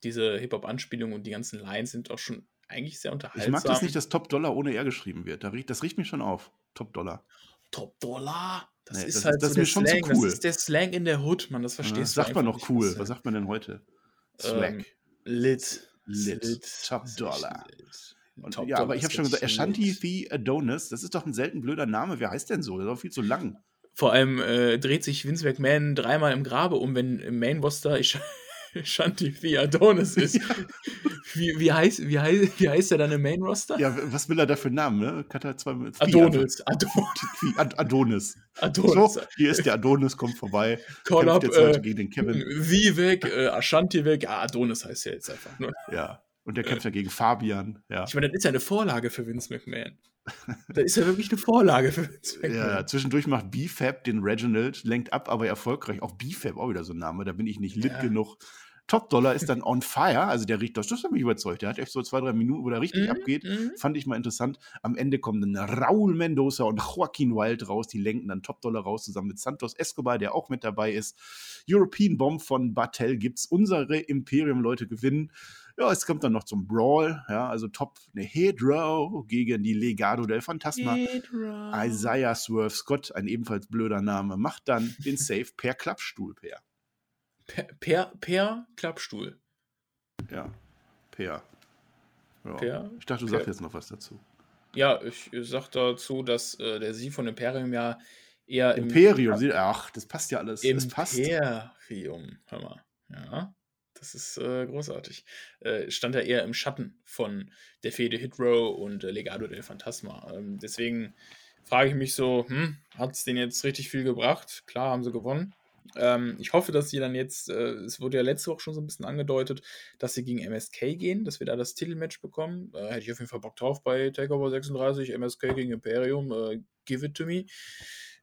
diese Hip-Hop-Anspielungen und die ganzen Lines sind auch schon eigentlich sehr unterhaltsam. Ich mag das nicht, dass Top Dollar ohne R geschrieben wird. Das riecht mich schon auf. Top Dollar. Top Dollar. Das Nee, ist das halt ist- das so zu Slang. cool. Das ist der Slang in der Hood, man. Das Ja, verstehst sagt du man einfach noch cool. was- sagt man denn heute? Ähm, Swag. Lit. Lit. Top Das Dollar. lit. Und, Top ja, aber Dollar ich habe schon gesagt, Ashanti lit. The Adonis, das ist doch ein selten blöder Name. Wer heißt denn so? Der ist doch viel zu lang. Vor allem äh, dreht sich Vince McMahon dreimal im Grabe um, wenn im Main Roster Ash- Ashanti The Adonis ist. Wie, wie, heißt, wie, heißt, wie heißt er dann im Main Roster? Ja, was will er da für einen Namen, ne? Hat er zwei Adonis. Adonis. Adonis. Adonis. So, hier ist der Adonis, kommt vorbei. Call up jetzt heute äh, gegen den Kevin. Wie weg, äh, Ashanti weg. Ja, Adonis heißt er jetzt einfach nur. Ja. Und der kämpft ja gegen Fabian. Ja. Ich meine, das ist ja eine Vorlage für Vince McMahon. Das ist ja wirklich eine Vorlage für Vince McMahon. Ja, zwischendurch macht BFAB den Reginald, lenkt ab, aber erfolgreich. Auch BFAB, auch wieder so ein Name, da bin ich nicht lit Ja. genug. Top Dollar ist dann on fire, also der riecht das, das hat mich überzeugt. Der hat echt so zwei, drei Minuten, wo der richtig Mhm, abgeht. mhm. Fand ich mal interessant. Am Ende kommen dann Raul Mendoza und Joaquin Wild raus. Die lenken dann Top Dollar raus, zusammen mit Santos Escobar, der auch mit dabei ist. European Bomb von Bartel gibt's. Unsere Imperium-Leute gewinnen. Ja, es kommt dann noch zum Brawl. Ja, also Top eine Hedro gegen die Legado del Fantasma. Isaiah Swerve Scott, ein ebenfalls blöder Name, macht dann den Save per Klappstuhl, per. Per, per, per Klappstuhl. Ja, per. Ja. Per- ich dachte, du per- sagst jetzt noch was dazu. Ja, ich sag dazu, dass äh, der Sieg von Imperium ja eher im Imperium, sie- ach, das passt ja alles. Das passt. Imperium, hör mal. Ja. Das Das ist äh, großartig. Äh, stand ja eher im Schatten von der Fede Hitrow und äh, Legado del Fantasma. Ähm, deswegen frage ich mich so, hm, hat es denen jetzt richtig viel gebracht? Klar haben sie gewonnen. Ähm, ich hoffe, dass sie dann jetzt, äh, es wurde ja letzte Woche schon so ein bisschen angedeutet, dass sie gegen MSK gehen, dass wir da das Titelmatch bekommen. Äh, hätte ich auf jeden Fall Bock drauf bei Takeover 36, MSK gegen Imperium, äh, give it to me.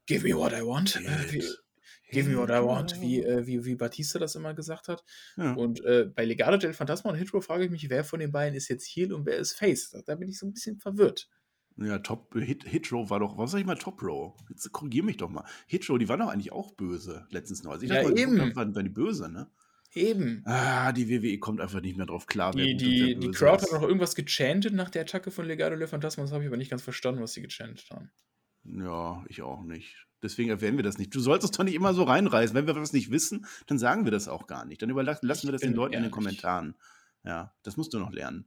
Give me what I want. Äh, wie, give me what I want, wie, äh, wie, wie Batista das immer gesagt hat. Ja. Und äh, bei Legado del Fantasma und Hitro frage ich mich, wer von den beiden ist jetzt Heel und wer ist Face? Da, da bin ich so ein bisschen verwirrt. Ja, Top Hit, Hitrow war doch, was sag ich mal, Top Row? Jetzt korrigier mich doch mal. Hitrow, die waren doch eigentlich auch böse letztens noch. Also ich ja, dachte, eben. Mal, waren, waren die böse, ne? Eben. Ah, die WWE kommt einfach nicht mehr drauf klar. Die, die, die Crowd hat noch irgendwas gechantet nach der Attacke von Legado del Fantasma. Das habe ich aber nicht ganz verstanden, was sie gechantet haben. Ja, ich auch nicht. Deswegen erwähnen wir das nicht. Du solltest doch nicht immer so reinreißen. Wenn wir was nicht wissen, dann sagen wir das auch gar nicht. Dann überlassen wir das den Leuten in den Kommentaren. Ja, das musst du noch lernen.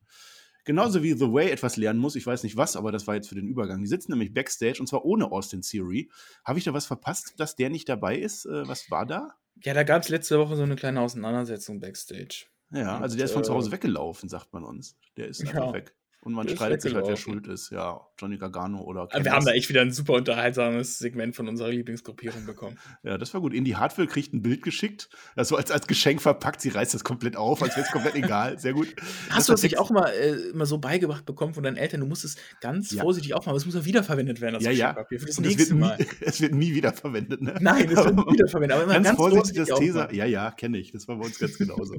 Genauso wie The Way etwas lernen muss, ich weiß nicht was, aber das war jetzt für den Übergang. Die sitzen nämlich Backstage und zwar ohne Austin Theory. Habe ich da was verpasst, dass der nicht dabei ist? Äh, was war da? Ja, da gab es letzte Woche so eine kleine Auseinandersetzung Backstage. Ja, also der ist von zu Hause äh, weggelaufen, sagt man uns. Der ist einfach ja. weg. Und man streitet sich halt, wer schuld ist. Ja, Johnny Gargano oder. Kenners. Wir haben da echt wieder ein super unterhaltsames Segment von unserer Lieblingsgruppierung bekommen. ja, das war gut. Indy Hartwell kriegt ein Bild geschickt, das so als, als Geschenk verpackt. Sie reißt das komplett auf, als wäre es komplett egal. Sehr gut. Hast das du das nicht auch mal, äh, so beigebracht bekommen von deinen Eltern? Du musst es ganz ja. vorsichtig aufmachen, aber es muss ja wiederverwendet werden, das ja, Geschenkpapier. Für das nächste es Mal. Nie, es wird nie wiederverwendet, ne? Nein, es wird nie wiederverwendet. Aber immer ganz, ganz vorsichtig das Tesa. Ja, ja, kenne ich. Das war bei uns ganz genauso.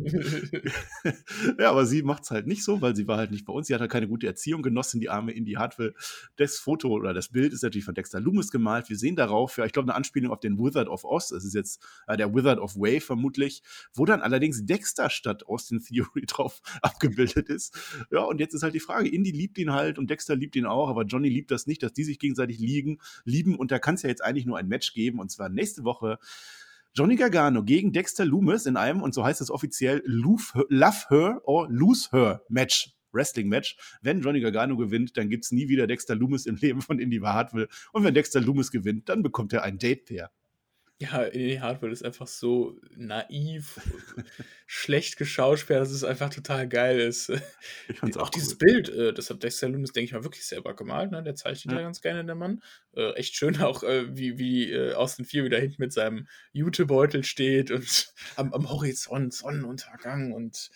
ja, aber sie macht es halt nicht so, weil sie war halt nicht bei uns. Sie hat halt keine gute Erziehung genossen die Arme in die Hartwell. Das Foto oder das Bild ist natürlich von Dexter Loomis gemalt. Wir sehen darauf, ja, ich glaube, eine Anspielung auf den Wizard of Oz. Das ist jetzt äh, der Wizard of Way vermutlich, wo dann allerdings Dexter statt Austin Theory drauf abgebildet ist. Ja, und jetzt ist halt die Frage, Indy liebt ihn halt und Dexter liebt ihn auch, aber Johnny liebt das nicht, dass die sich gegenseitig liegen, lieben und da kann es ja jetzt eigentlich nur ein Match geben und zwar nächste Woche Johnny Gargano gegen Dexter Loomis in einem, und so heißt es offiziell, Love Her or Lose Her Match. Wrestling-Match. Wenn Johnny Gargano gewinnt, dann gibt es nie wieder Dexter Loomis im Leben von Indy Hartwell. Und wenn Dexter Loomis gewinnt, dann bekommt er ein Date-Pair. Ja, Indy Hartwell ist einfach so naiv, schlecht geschauspielt, dass es einfach total geil ist. Ich fand's auch, auch cool. dieses Bild, äh, das hat Dexter Loomis, denke ich mal, wirklich selber gemalt. Ne? Der zeichnet ja. ja ganz gerne, der Mann. Äh, echt schön auch, äh, wie, wie äh, Austin 4 wieder hinten mit seinem Jutebeutel steht und am, am Horizont Sonnenuntergang und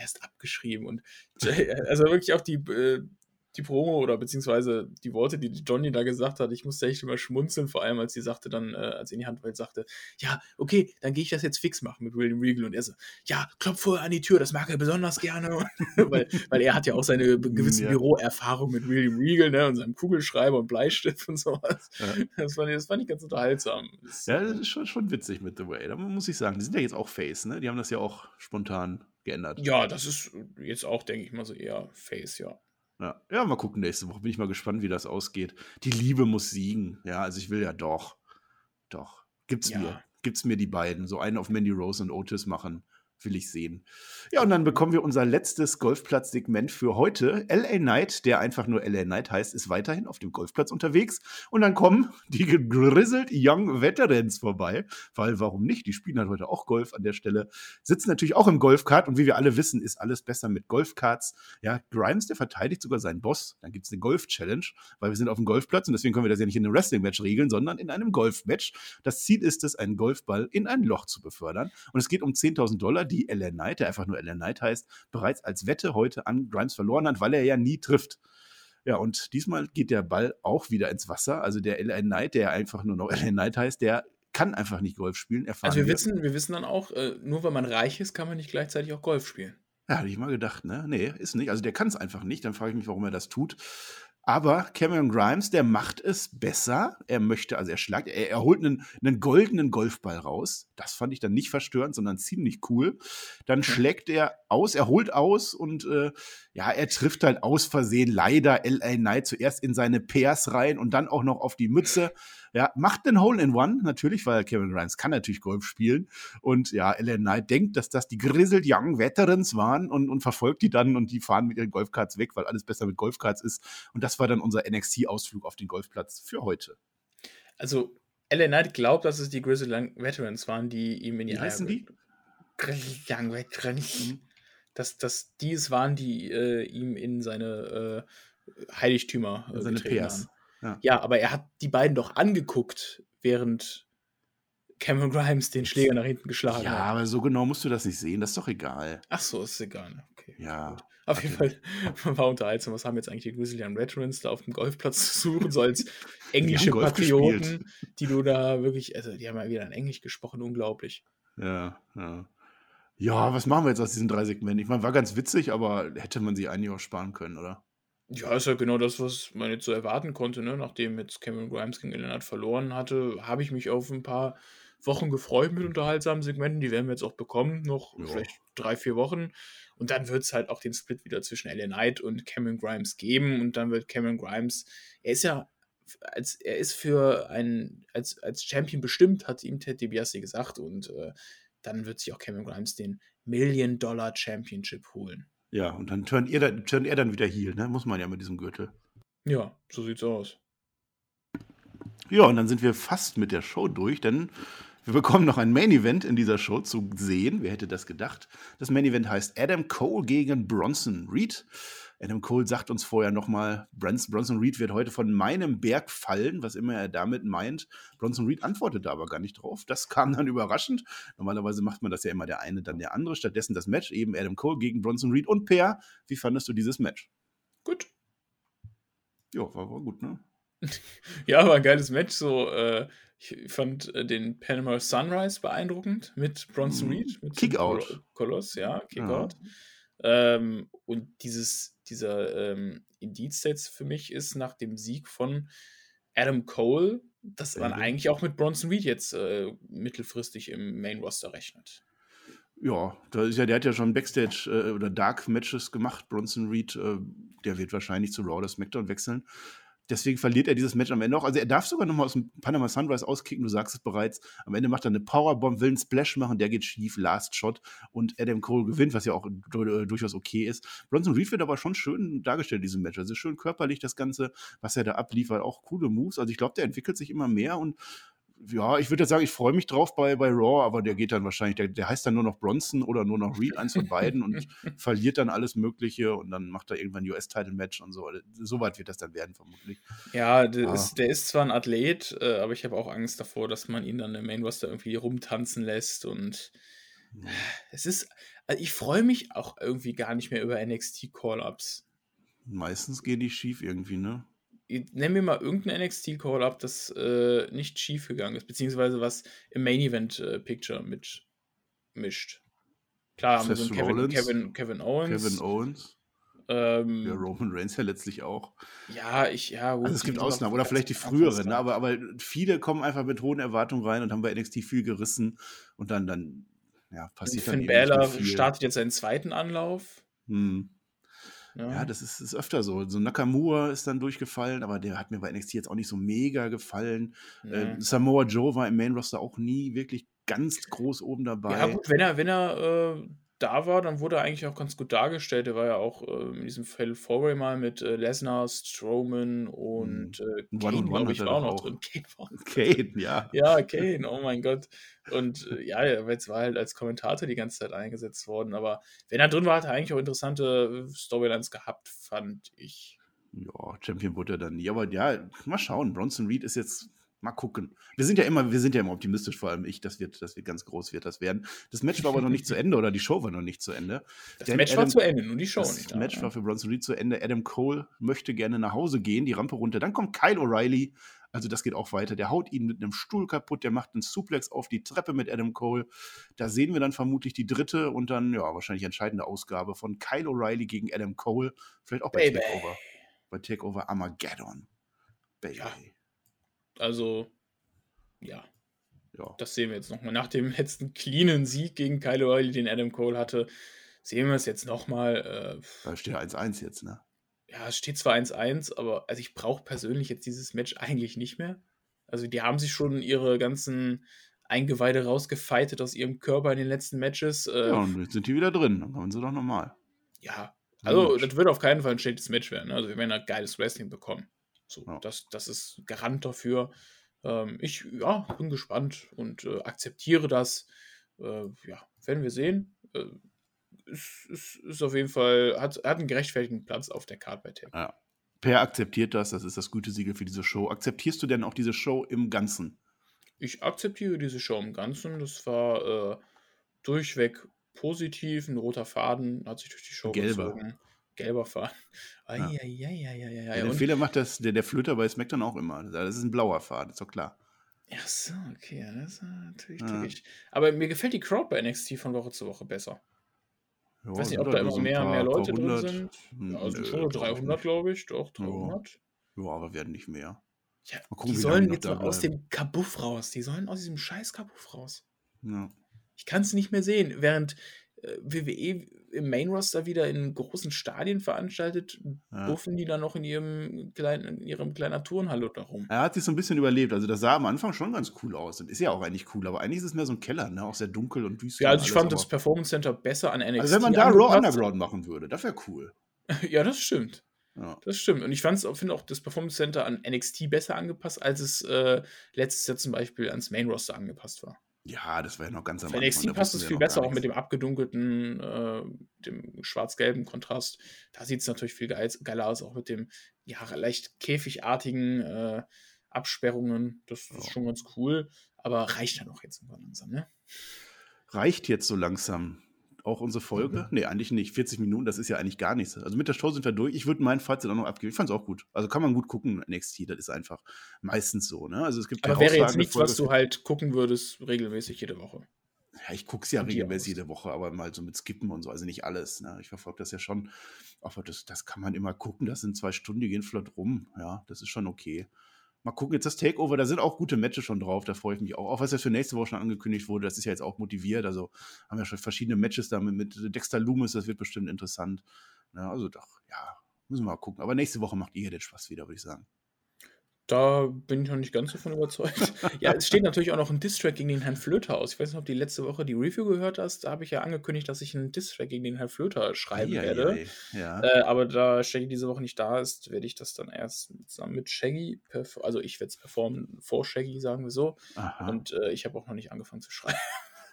erst abgeschrieben. Und also wirklich auch die, äh, die Promo oder beziehungsweise die Worte, die Johnny da gesagt hat, ich musste echt immer schmunzeln, vor allem als sie sagte dann, äh, als sie in die Handwelt sagte, ja, okay, dann gehe ich das jetzt fix machen mit William Regal und er so, ja, klopf vorher an die Tür, das mag er besonders gerne, weil, weil er hat ja auch seine gewisse ja. Büroerfahrung mit William Regal, ne, und seinem Kugelschreiber und Bleistift und sowas. Ja. Das, fand ich, das fand ich ganz unterhaltsam. Das, ja, das ist schon, schon witzig mit The Way, da muss ich sagen, die sind ja jetzt auch Face, ne, die haben das ja auch spontan geändert. Ja, das ist jetzt auch, denke ich mal, so eher Face, ja. Ja. ja, mal gucken nächste Woche. Bin ich mal gespannt, wie das ausgeht. Die Liebe muss siegen. Ja, also ich will ja doch. Doch. Gibt's ja. mir. Gibt's mir die beiden. So einen auf Mandy Rose und Otis machen will ich sehen. Ja, und dann bekommen wir unser letztes Golfplatz-Segment für heute. LA Knight, der einfach nur LA Knight heißt, ist weiterhin auf dem Golfplatz unterwegs. Und dann kommen die Grizzled Young Veterans vorbei. Weil, warum nicht? Die spielen halt heute auch Golf an der Stelle. Sitzen natürlich auch im Golfkart. Und wie wir alle wissen, ist alles besser mit Golfkarts. Ja, Grimes, der verteidigt sogar seinen Boss. Dann gibt es eine Golf-Challenge, weil wir sind auf dem Golfplatz. Und deswegen können wir das ja nicht in einem Wrestling-Match regeln, sondern in einem Golf-Match. Das Ziel ist es, einen Golfball in ein Loch zu befördern. Und es geht um 10.000 Dollar die LA Knight, der einfach nur LA Knight heißt, bereits als Wette heute an Grimes verloren hat, weil er ja nie trifft. Ja, und diesmal geht der Ball auch wieder ins Wasser. Also der LA Knight, der einfach nur noch LA Knight heißt, der kann einfach nicht Golf spielen. also wir, wir, wissen, wir wissen dann auch, äh, nur wenn man reich ist, kann man nicht gleichzeitig auch Golf spielen. Ja, hatte ich mal gedacht, ne? Nee, ist nicht. Also der kann es einfach nicht. Dann frage ich mich, warum er das tut. Aber Cameron Grimes, der macht es besser. Er möchte, also er schlagt, er, er holt einen, einen, goldenen Golfball raus. Das fand ich dann nicht verstörend, sondern ziemlich cool. Dann schlägt er aus, er holt aus und äh, ja, er trifft halt aus Versehen leider LA Knight zuerst in seine Pairs rein und dann auch noch auf die Mütze. Ja, macht den Hole in One natürlich, weil Kevin Grimes kann natürlich Golf spielen. Und ja, Ellen Knight denkt, dass das die Grizzled Young Veterans waren und, und verfolgt die dann und die fahren mit ihren Golfkarts weg, weil alles besser mit Golfkarts ist. Und das war dann unser NXT-Ausflug auf den Golfplatz für heute. Also, Ellen Knight glaubt, dass es die Grizzled Young Veterans waren, die ihm in die Wie heißen die? Mhm. dass, dass die es waren, die äh, ihm in seine äh, Heiligtümer äh, Seine getreten. Ja. Ja, aber er hat die beiden doch angeguckt, während Cameron Grimes den Schläger nach hinten geschlagen Ja, hat. aber so genau musst du das nicht sehen. Das ist doch egal. Ach so, ist egal. Okay. Ja. Gut. Auf jeden Fall war unterhaltsam. Was haben jetzt eigentlich die Grizzly Veterans da auf dem Golfplatz zu suchen, so als englische Patrioten, gespielt. die du da wirklich, also die haben ja wieder in Englisch gesprochen, unglaublich. Ja, ja. Ja, was machen wir jetzt aus diesen drei Segmenten? Ich meine, war ganz witzig, aber hätte man sie eigentlich auch sparen können, oder? Ja, ist ja genau das, was man jetzt so erwarten konnte, ne? Nachdem jetzt Cameron Grimes gegen Leonard verloren hatte, habe ich mich auf ein paar Wochen gefreut mit unterhaltsamen Segmenten. Die werden wir jetzt auch bekommen, noch Ja. vielleicht drei, vier Wochen. Und dann wird es halt auch den Split wieder zwischen LA Knight und Cameron Grimes geben. Und dann wird Cameron Grimes, er ist ja, als er ist für einen, als, als Champion bestimmt, hat ihm Ted DiBiase gesagt. Und äh, dann wird sich auch Cameron Grimes den Million Dollar Championship holen. Ja, und dann turnt, ihr, dann- turnt er dann wieder Heel, ne? Muss man ja mit diesem Gürtel. Ja, so sieht's aus. Ja, und dann sind wir fast mit der Show durch, denn wir bekommen noch ein Main Event in dieser Show zu sehen. Wer hätte das gedacht? Das Main Event heißt Adam Cole gegen Bronson Reed. Adam Cole sagt uns vorher nochmal, Bronson Reed wird heute von meinem Berg fallen, was immer er damit meint. Bronson Reed antwortete aber gar nicht drauf. Das kam dann überraschend. Normalerweise macht man das ja immer der eine, dann der andere. Stattdessen das Match, eben Adam Cole gegen Bronson Reed. Und Per, wie fandest du dieses Match? Gut. Ja, war, war gut, ne? Ja, war ein geiles Match. So, äh, ich fand äh, den Panama Sunrise beeindruckend mit Bronson Mhm. Reed. Mit Kickout. Kol- Koloss, ja, Kickout. Ähm, und dieses, dieser ähm, Indiz jetzt für mich ist nach dem Sieg von Adam Cole, dass man Baby. eigentlich auch mit Bronson Reed jetzt äh, mittelfristig im Main Roster rechnet. Ja, da ist ja, der hat ja schon Backstage äh, oder Dark Matches gemacht, Bronson Reed. Äh, der wird wahrscheinlich zu Raw oder SmackDown wechseln. Deswegen verliert er dieses Match am Ende auch. Also er darf sogar nochmal aus dem Panama Sunrise auskicken, du sagst es bereits. Am Ende macht er eine Powerbomb, will einen Splash machen, der geht schief, Last Shot und Adam Cole gewinnt, was ja auch äh, durchaus okay ist. Bronson Reed wird aber schon schön dargestellt in diesem Match. Also schön körperlich das Ganze, was er da abliefert, auch coole Moves. Also ich glaube, der entwickelt sich immer mehr und ja, ich würde jetzt sagen, ich freue mich drauf bei, bei Raw, aber der geht dann wahrscheinlich, der, der heißt dann nur noch Bronson oder nur noch Reed, eins von beiden und verliert dann alles Mögliche und dann macht er irgendwann ein US-Title-Match und so. So weit wird das dann werden, vermutlich. Ja, der, Ah. ist, der ist zwar ein Athlet, äh, aber ich habe auch Angst davor, dass man ihn dann im Main Roster irgendwie rumtanzen lässt und es ist, also ich freue mich auch irgendwie gar nicht mehr über NXT Call-Ups. Meistens gehen die schief irgendwie, ne? Nenn mir mal irgendein NXT Call-Up, das äh, nicht schief gegangen ist, beziehungsweise was im Main Event äh, Picture mit mischt. Klar haben wir so Kevin, Kevin, Kevin Owens. Kevin Owens, ähm, ja, Roman Reigns ja letztlich auch. ja, ich, ja, gut, Also es gibt Ausnahmen oder vielleicht die früheren, ne? aber, aber viele kommen einfach mit hohen Erwartungen rein und haben bei NXT viel gerissen und dann, dann ja, passiert dann Finn Balor startet jetzt seinen zweiten Anlauf. Hm. Ja, Ja, das ist, ist öfter so. So Nakamura ist dann durchgefallen, aber der hat mir bei NXT jetzt auch nicht so mega gefallen. ja. Äh, Samoa Joe war im Main Roster auch nie wirklich ganz groß oben dabei. Ja, gut, wenn er, wenn er äh, da war, dann wurde er eigentlich auch ganz gut dargestellt. Er war ja auch äh, in diesem Fatal Four Way mal mit äh, Lesnar, Strowman und äh, One Kane, glaube ich, war auch noch drin. Kane war Kane, ja. ja, Kane, oh mein Gott. Und äh, ja, er war jetzt war halt als Kommentator die ganze Zeit eingesetzt worden. Aber wenn er drin war, hat er eigentlich auch interessante äh, Storylines gehabt, fand ich. Ja, Champion wurde er dann nie. Aber ja, mal schauen. Bronson Reed ist jetzt. Mal gucken. Wir sind ja immer, wir sind ja immer optimistisch, vor allem ich, das wird, das wird ganz groß, wird das werden. Das Match war aber noch nicht zu Ende oder die Show war noch nicht zu Ende. Das Denn Match war Adam- zu Ende, nur die Show das nicht. Match ja. war für Bronson Reed zu Ende. Adam Cole möchte gerne nach Hause gehen, die Rampe runter. Dann kommt Kyle O'Reilly. Also das geht auch weiter. Der haut ihn mit einem Stuhl kaputt, der macht einen Suplex auf die Treppe mit Adam Cole. Da sehen wir dann vermutlich die dritte und dann, ja, wahrscheinlich entscheidende Ausgabe von Kyle O'Reilly gegen Adam Cole. Vielleicht auch bei Baby. Takeover. Bei Takeover Armageddon. Baby. Ja. Also, ja. Ja. Das sehen wir jetzt nochmal. Nach dem letzten cleanen Sieg gegen Kyle O'Reilly, den Adam Cole hatte, sehen wir es jetzt nochmal. Äh, Da steht 1-1 jetzt, ne? ja, es steht zwar 1-1, aber also ich brauche persönlich jetzt dieses Match eigentlich nicht mehr. Also die haben sich schon ihre ganzen Eingeweide rausgefeitet aus ihrem Körper in den letzten Matches. Äh, Ja, und jetzt sind die wieder drin. Dann kommen sie doch nochmal. ja, also das wird auf keinen Fall ein schlechtes Match werden. ne? Also wir werden ein geiles Wrestling bekommen. So, Ja. das, das ist Garant dafür. Ähm, ich ja, bin gespannt und äh, akzeptiere das. Äh, ja, werden wir sehen. Äh, ist, ist, ist auf jeden Fall, hat, hat einen gerechtfertigten Platz auf der Card bei Takeover. Ja. Per akzeptiert das, das ist das gute Siegel für diese Show. Akzeptierst du denn auch diese Show im Ganzen? Ich akzeptiere diese Show im Ganzen. Das war äh, durchweg positiv. Ein roter Faden hat sich durch die Show Gelber. gezogen. Gelber Faden. Ja. Den Fehler macht das, der, der Flöter bei SmackDown auch immer. Das ist ein blauer Faden, ist doch klar. Ach so, okay, das ist natürlich Ja. tückisch. Aber mir gefällt die Crowd bei NXT von Woche zu Woche besser. Ja, Ich weiß nicht, ob halt da nur immer so mehr, paar- mehr Leute drin sind. Ja, also nö, schon glaub ich 300, nicht. glaube ich. Doch, 300. Ja, aber werden nicht mehr. Ja, gucken, die sollen jetzt mal aus dem Kabuff raus. Die sollen aus diesem scheiß Kabuff raus. Ja. Ich kann es nicht mehr sehen. Während äh, WWE im Main-Roster wieder in großen Stadien veranstaltet, Ja. buffen die dann noch in ihrem kleinen, in ihrem kleinen Turnhalle da rum. Er hat sich so ein bisschen überlebt. Also, das sah am Anfang schon ganz cool aus. Und ist ja auch eigentlich cool. Aber eigentlich ist es mehr so ein Keller, ne? Auch sehr dunkel und düster. Ja, also ich alles, fand das Performance Center besser an NXT. Also, wenn man da Raw. Underground machen würde, das wäre cool. Ja, das stimmt. Ja. Das stimmt. Und ich finde auch das Performance Center an NXT besser angepasst, als es äh, letztes Jahr zum Beispiel ans Main Roster angepasst war. Ja, das war ja noch ganz am Anfang. NXT da passt es viel noch gar besser, auch mit dem abgedunkelten, äh, dem schwarz-gelben Kontrast. Da sieht es natürlich viel geil, geiler aus, auch mit dem ja, leicht käfigartigen äh, Absperrungen. Das ist Ja. schon ganz cool, aber reicht dann auch jetzt langsam, ne? Reicht jetzt so langsam auch unsere Folge? Nee, eigentlich nicht. 40 Minuten, das ist ja eigentlich gar nichts. Also mit der Show sind wir durch. Ich würde mein Fazit auch noch abgeben. Ich fand es auch gut. Also kann man gut gucken, NXT, das ist einfach meistens so. Ne? Also es gibt Aber wäre jetzt nichts, Folge, was du halt gucken würdest, regelmäßig jede Woche. Ja, ich gucke es ja regelmäßig jede Woche, aber mal so mit Skippen und so, also nicht alles. Ne? Ich verfolge das ja schon. Aber das, das kann man immer gucken. Das sind zwei Stunden, die gehen flott rum. Ja, das ist schon okay. Mal gucken, jetzt das Takeover, da sind auch gute Matches schon drauf, da freue ich mich auch. Auch was jetzt für nächste Woche schon angekündigt wurde, das ist ja jetzt auch motiviert. Also haben wir schon verschiedene Matches da mit, mit Dexter Loomis, das wird bestimmt interessant. Ja, also doch, ja, müssen wir mal gucken. Aber nächste Woche macht ihr den Spaß wieder, würde ich sagen. Da bin ich noch nicht ganz davon überzeugt. ja, es steht natürlich auch noch ein Distrack gegen den Herrn Flöter aus. Ich weiß nicht, ob du die letzte Woche die Review gehört hast. Da habe ich ja angekündigt, dass ich einen Distrack gegen den Herrn Flöter schreiben Eieiei, werde. Ja. Äh, aber da Shaggy diese Woche nicht da ist, werde ich das dann erst zusammen mit Shaggy, also ich werde es performen vor Shaggy, sagen wir so. Aha. Und äh, ich habe auch noch nicht angefangen zu schreiben.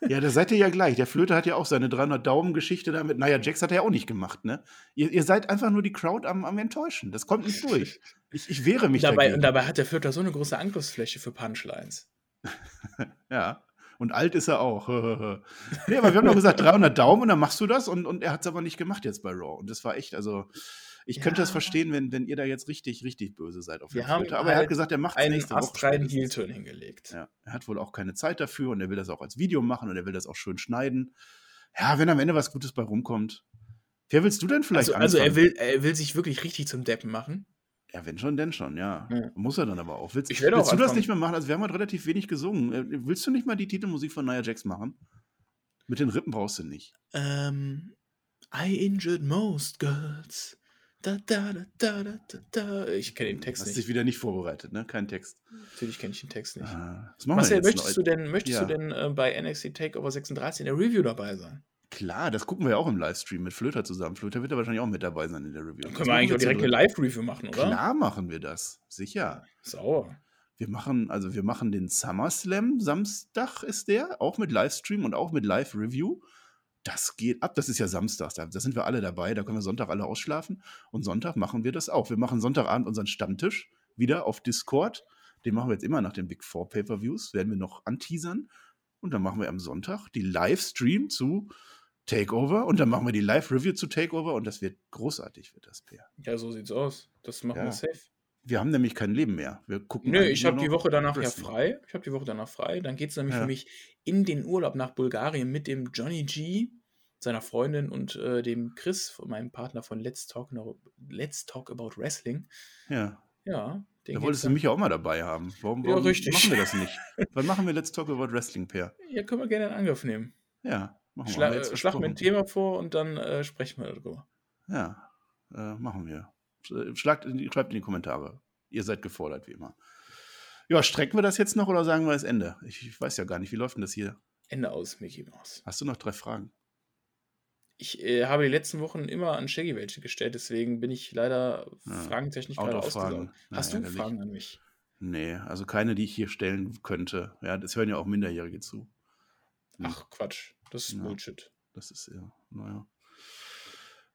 Ja, da seid ihr ja gleich. Der Flöter hat ja auch seine 300-Daumen-Geschichte damit. Naja, Jax hat er ja auch nicht gemacht, ne? Ihr, ihr seid einfach nur die Crowd am, am Enttäuschen. Das kommt nicht durch. Ich, ich wehre mich dabei, dagegen. und dabei hat der Flöter so eine große Angriffsfläche für Punchlines. ja. Und alt ist er auch. nee, aber wir haben doch gesagt, 300 Daumen und dann machst du das. Und, und er hat es aber nicht gemacht jetzt bei Raw. Und das war echt, also, ich könnte das Ja. verstehen, wenn, wenn ihr da jetzt richtig, richtig böse seid auf Flöter. Aber er hat halt gesagt, er macht Einen nächste astreinen. Heel-Turn hingelegt. Ja, er hat wohl auch keine Zeit dafür und er will das auch als Video machen und er will das auch schön schneiden. Ja, wenn am Ende was Gutes bei rumkommt. Wer willst du denn vielleicht Also, also er, will, er will sich wirklich richtig zum Deppen machen. Ja, wenn schon, denn schon, ja. Ja. Muss er dann aber auch. Willst, Ich werde willst auch du das anfangen. nicht mehr machen? Also wir haben halt relativ wenig gesungen. Äh, Willst du nicht mal die Titelmusik von Nia Jax machen? Mit den Rippen brauchst du nicht. Ähm, I injured most girls. Da, da, da, da, da. Ich kenne den Text Hast nicht. dich wieder nicht vorbereitet, ne? Kein Text. Natürlich kenne ich den Text nicht. Ah, was machen Marcel, wir jetzt möchtest du denn, möchtest Ja. du denn äh, bei NXT Takeover 36 in der Review dabei sein? Klar, das gucken wir ja auch im Livestream mit Flöter zusammen. Flöter wird ja wahrscheinlich auch mit dabei sein in der Review. Dann Das können wir machen eigentlich auch direkt eine. Live-Review machen, oder? Klar machen wir das. Sicher. Sauer. Wir machen, also wir machen den SummerSlam Samstag ist der, auch mit Livestream und auch mit Live-Review. Das geht ab, das ist ja Samstag, da, da sind wir alle dabei, da können wir Sonntag alle ausschlafen und Sonntag machen wir das auch. Wir machen Sonntagabend unseren Stammtisch wieder auf Discord. Den machen wir jetzt immer nach den Big Four Pay-Per-Views, werden wir noch anteasern. Und dann machen wir am Sonntag die Livestream zu Takeover und dann machen wir die Live-Review zu Takeover und das wird großartig, wird das, Per. Ja, so sieht's aus. Das machen Ja. wir safe. Wir haben nämlich kein Leben mehr. Wir gucken Nö, ich habe die Woche danach ja Wrestling. frei. Ich habe die Woche danach frei. Dann geht es nämlich Ja. für mich in den Urlaub nach Bulgarien mit dem Johnny G, seiner Freundin und äh, dem Chris, meinem Partner von Let's Talk, No- Let's Talk About Wrestling. Ja. Ja, Da wolltest du mich ja auch mal dabei haben. Warum, Ja, warum richtig. machen wir das nicht? Wann machen wir Let's Talk About Wrestling, Per? Ja, können wir gerne in Angriff nehmen. Ja, machen Schla wir. Jetzt äh, schlag mir ein. Thema vor und dann äh, sprechen wir darüber. Ja, äh, machen wir. Sch- Schlagt schreibt in die Kommentare. Ihr seid gefordert, wie immer. Ja, strecken wir das jetzt noch oder sagen wir das Ende? Ich, ich weiß ja gar nicht, wie läuft denn das hier? Ende aus, Mickey Mouse. Hast du noch drei Fragen? Ich äh, habe die letzten Wochen immer an Shaggy welche gestellt, deswegen bin ich leider Ja, fragentechnisch gerade. Na, Hast du ärgerlich. Fragen an mich? Nee, also keine, die ich hier stellen könnte. Ja, das hören ja auch Minderjährige zu. Ach, Quatsch. Das ist Ja. Bullshit. Das ist ja, naja.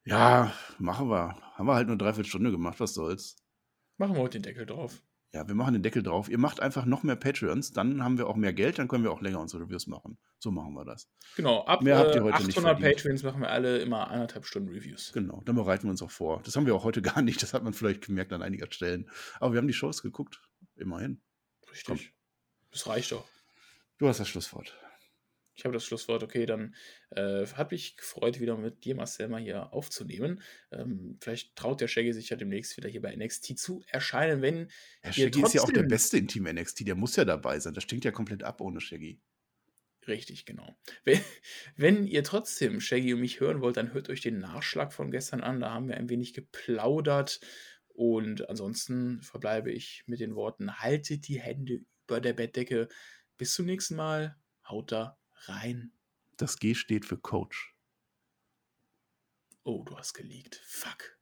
Ja, machen wir. Haben wir halt nur dreiviertel Stunde gemacht, was soll's. Machen wir heute den Deckel drauf. Ja, wir machen den Deckel drauf. Ihr macht einfach noch mehr Patreons, dann haben wir auch mehr Geld, dann können wir auch länger unsere Reviews machen. So machen wir das. Genau, ab Mehr habt ihr äh, heute nicht 800 verdient. Patreons machen wir alle immer anderthalb Stunden Reviews. Genau, dann bereiten wir uns auch vor. Das haben wir auch heute gar nicht, das hat man vielleicht gemerkt an einiger Stellen. Aber wir haben die Shows geguckt, immerhin. Richtig. Das reicht doch. Du hast das Schlusswort. Ich habe das Schlusswort. Okay, dann äh, hat mich gefreut, wieder mit dir, Marcel, mal hier aufzunehmen. Ähm, vielleicht traut der Shaggy sich ja demnächst wieder hier bei NXT zu erscheinen, wenn Herr Shaggy ist ja auch der Beste in Team NXT, der muss ja dabei sein. Das stinkt ja komplett ab ohne Shaggy. Richtig, genau. Wenn, wenn ihr trotzdem Shaggy und mich hören wollt, dann hört euch den Nachschlag von gestern an. Da haben wir ein wenig geplaudert. Und ansonsten verbleibe ich mit den Worten: Haltet die Hände über der Bettdecke. Bis zum nächsten Mal. Haut da rein. Das G steht für Coach. Oh, du hast geleakt. Fuck.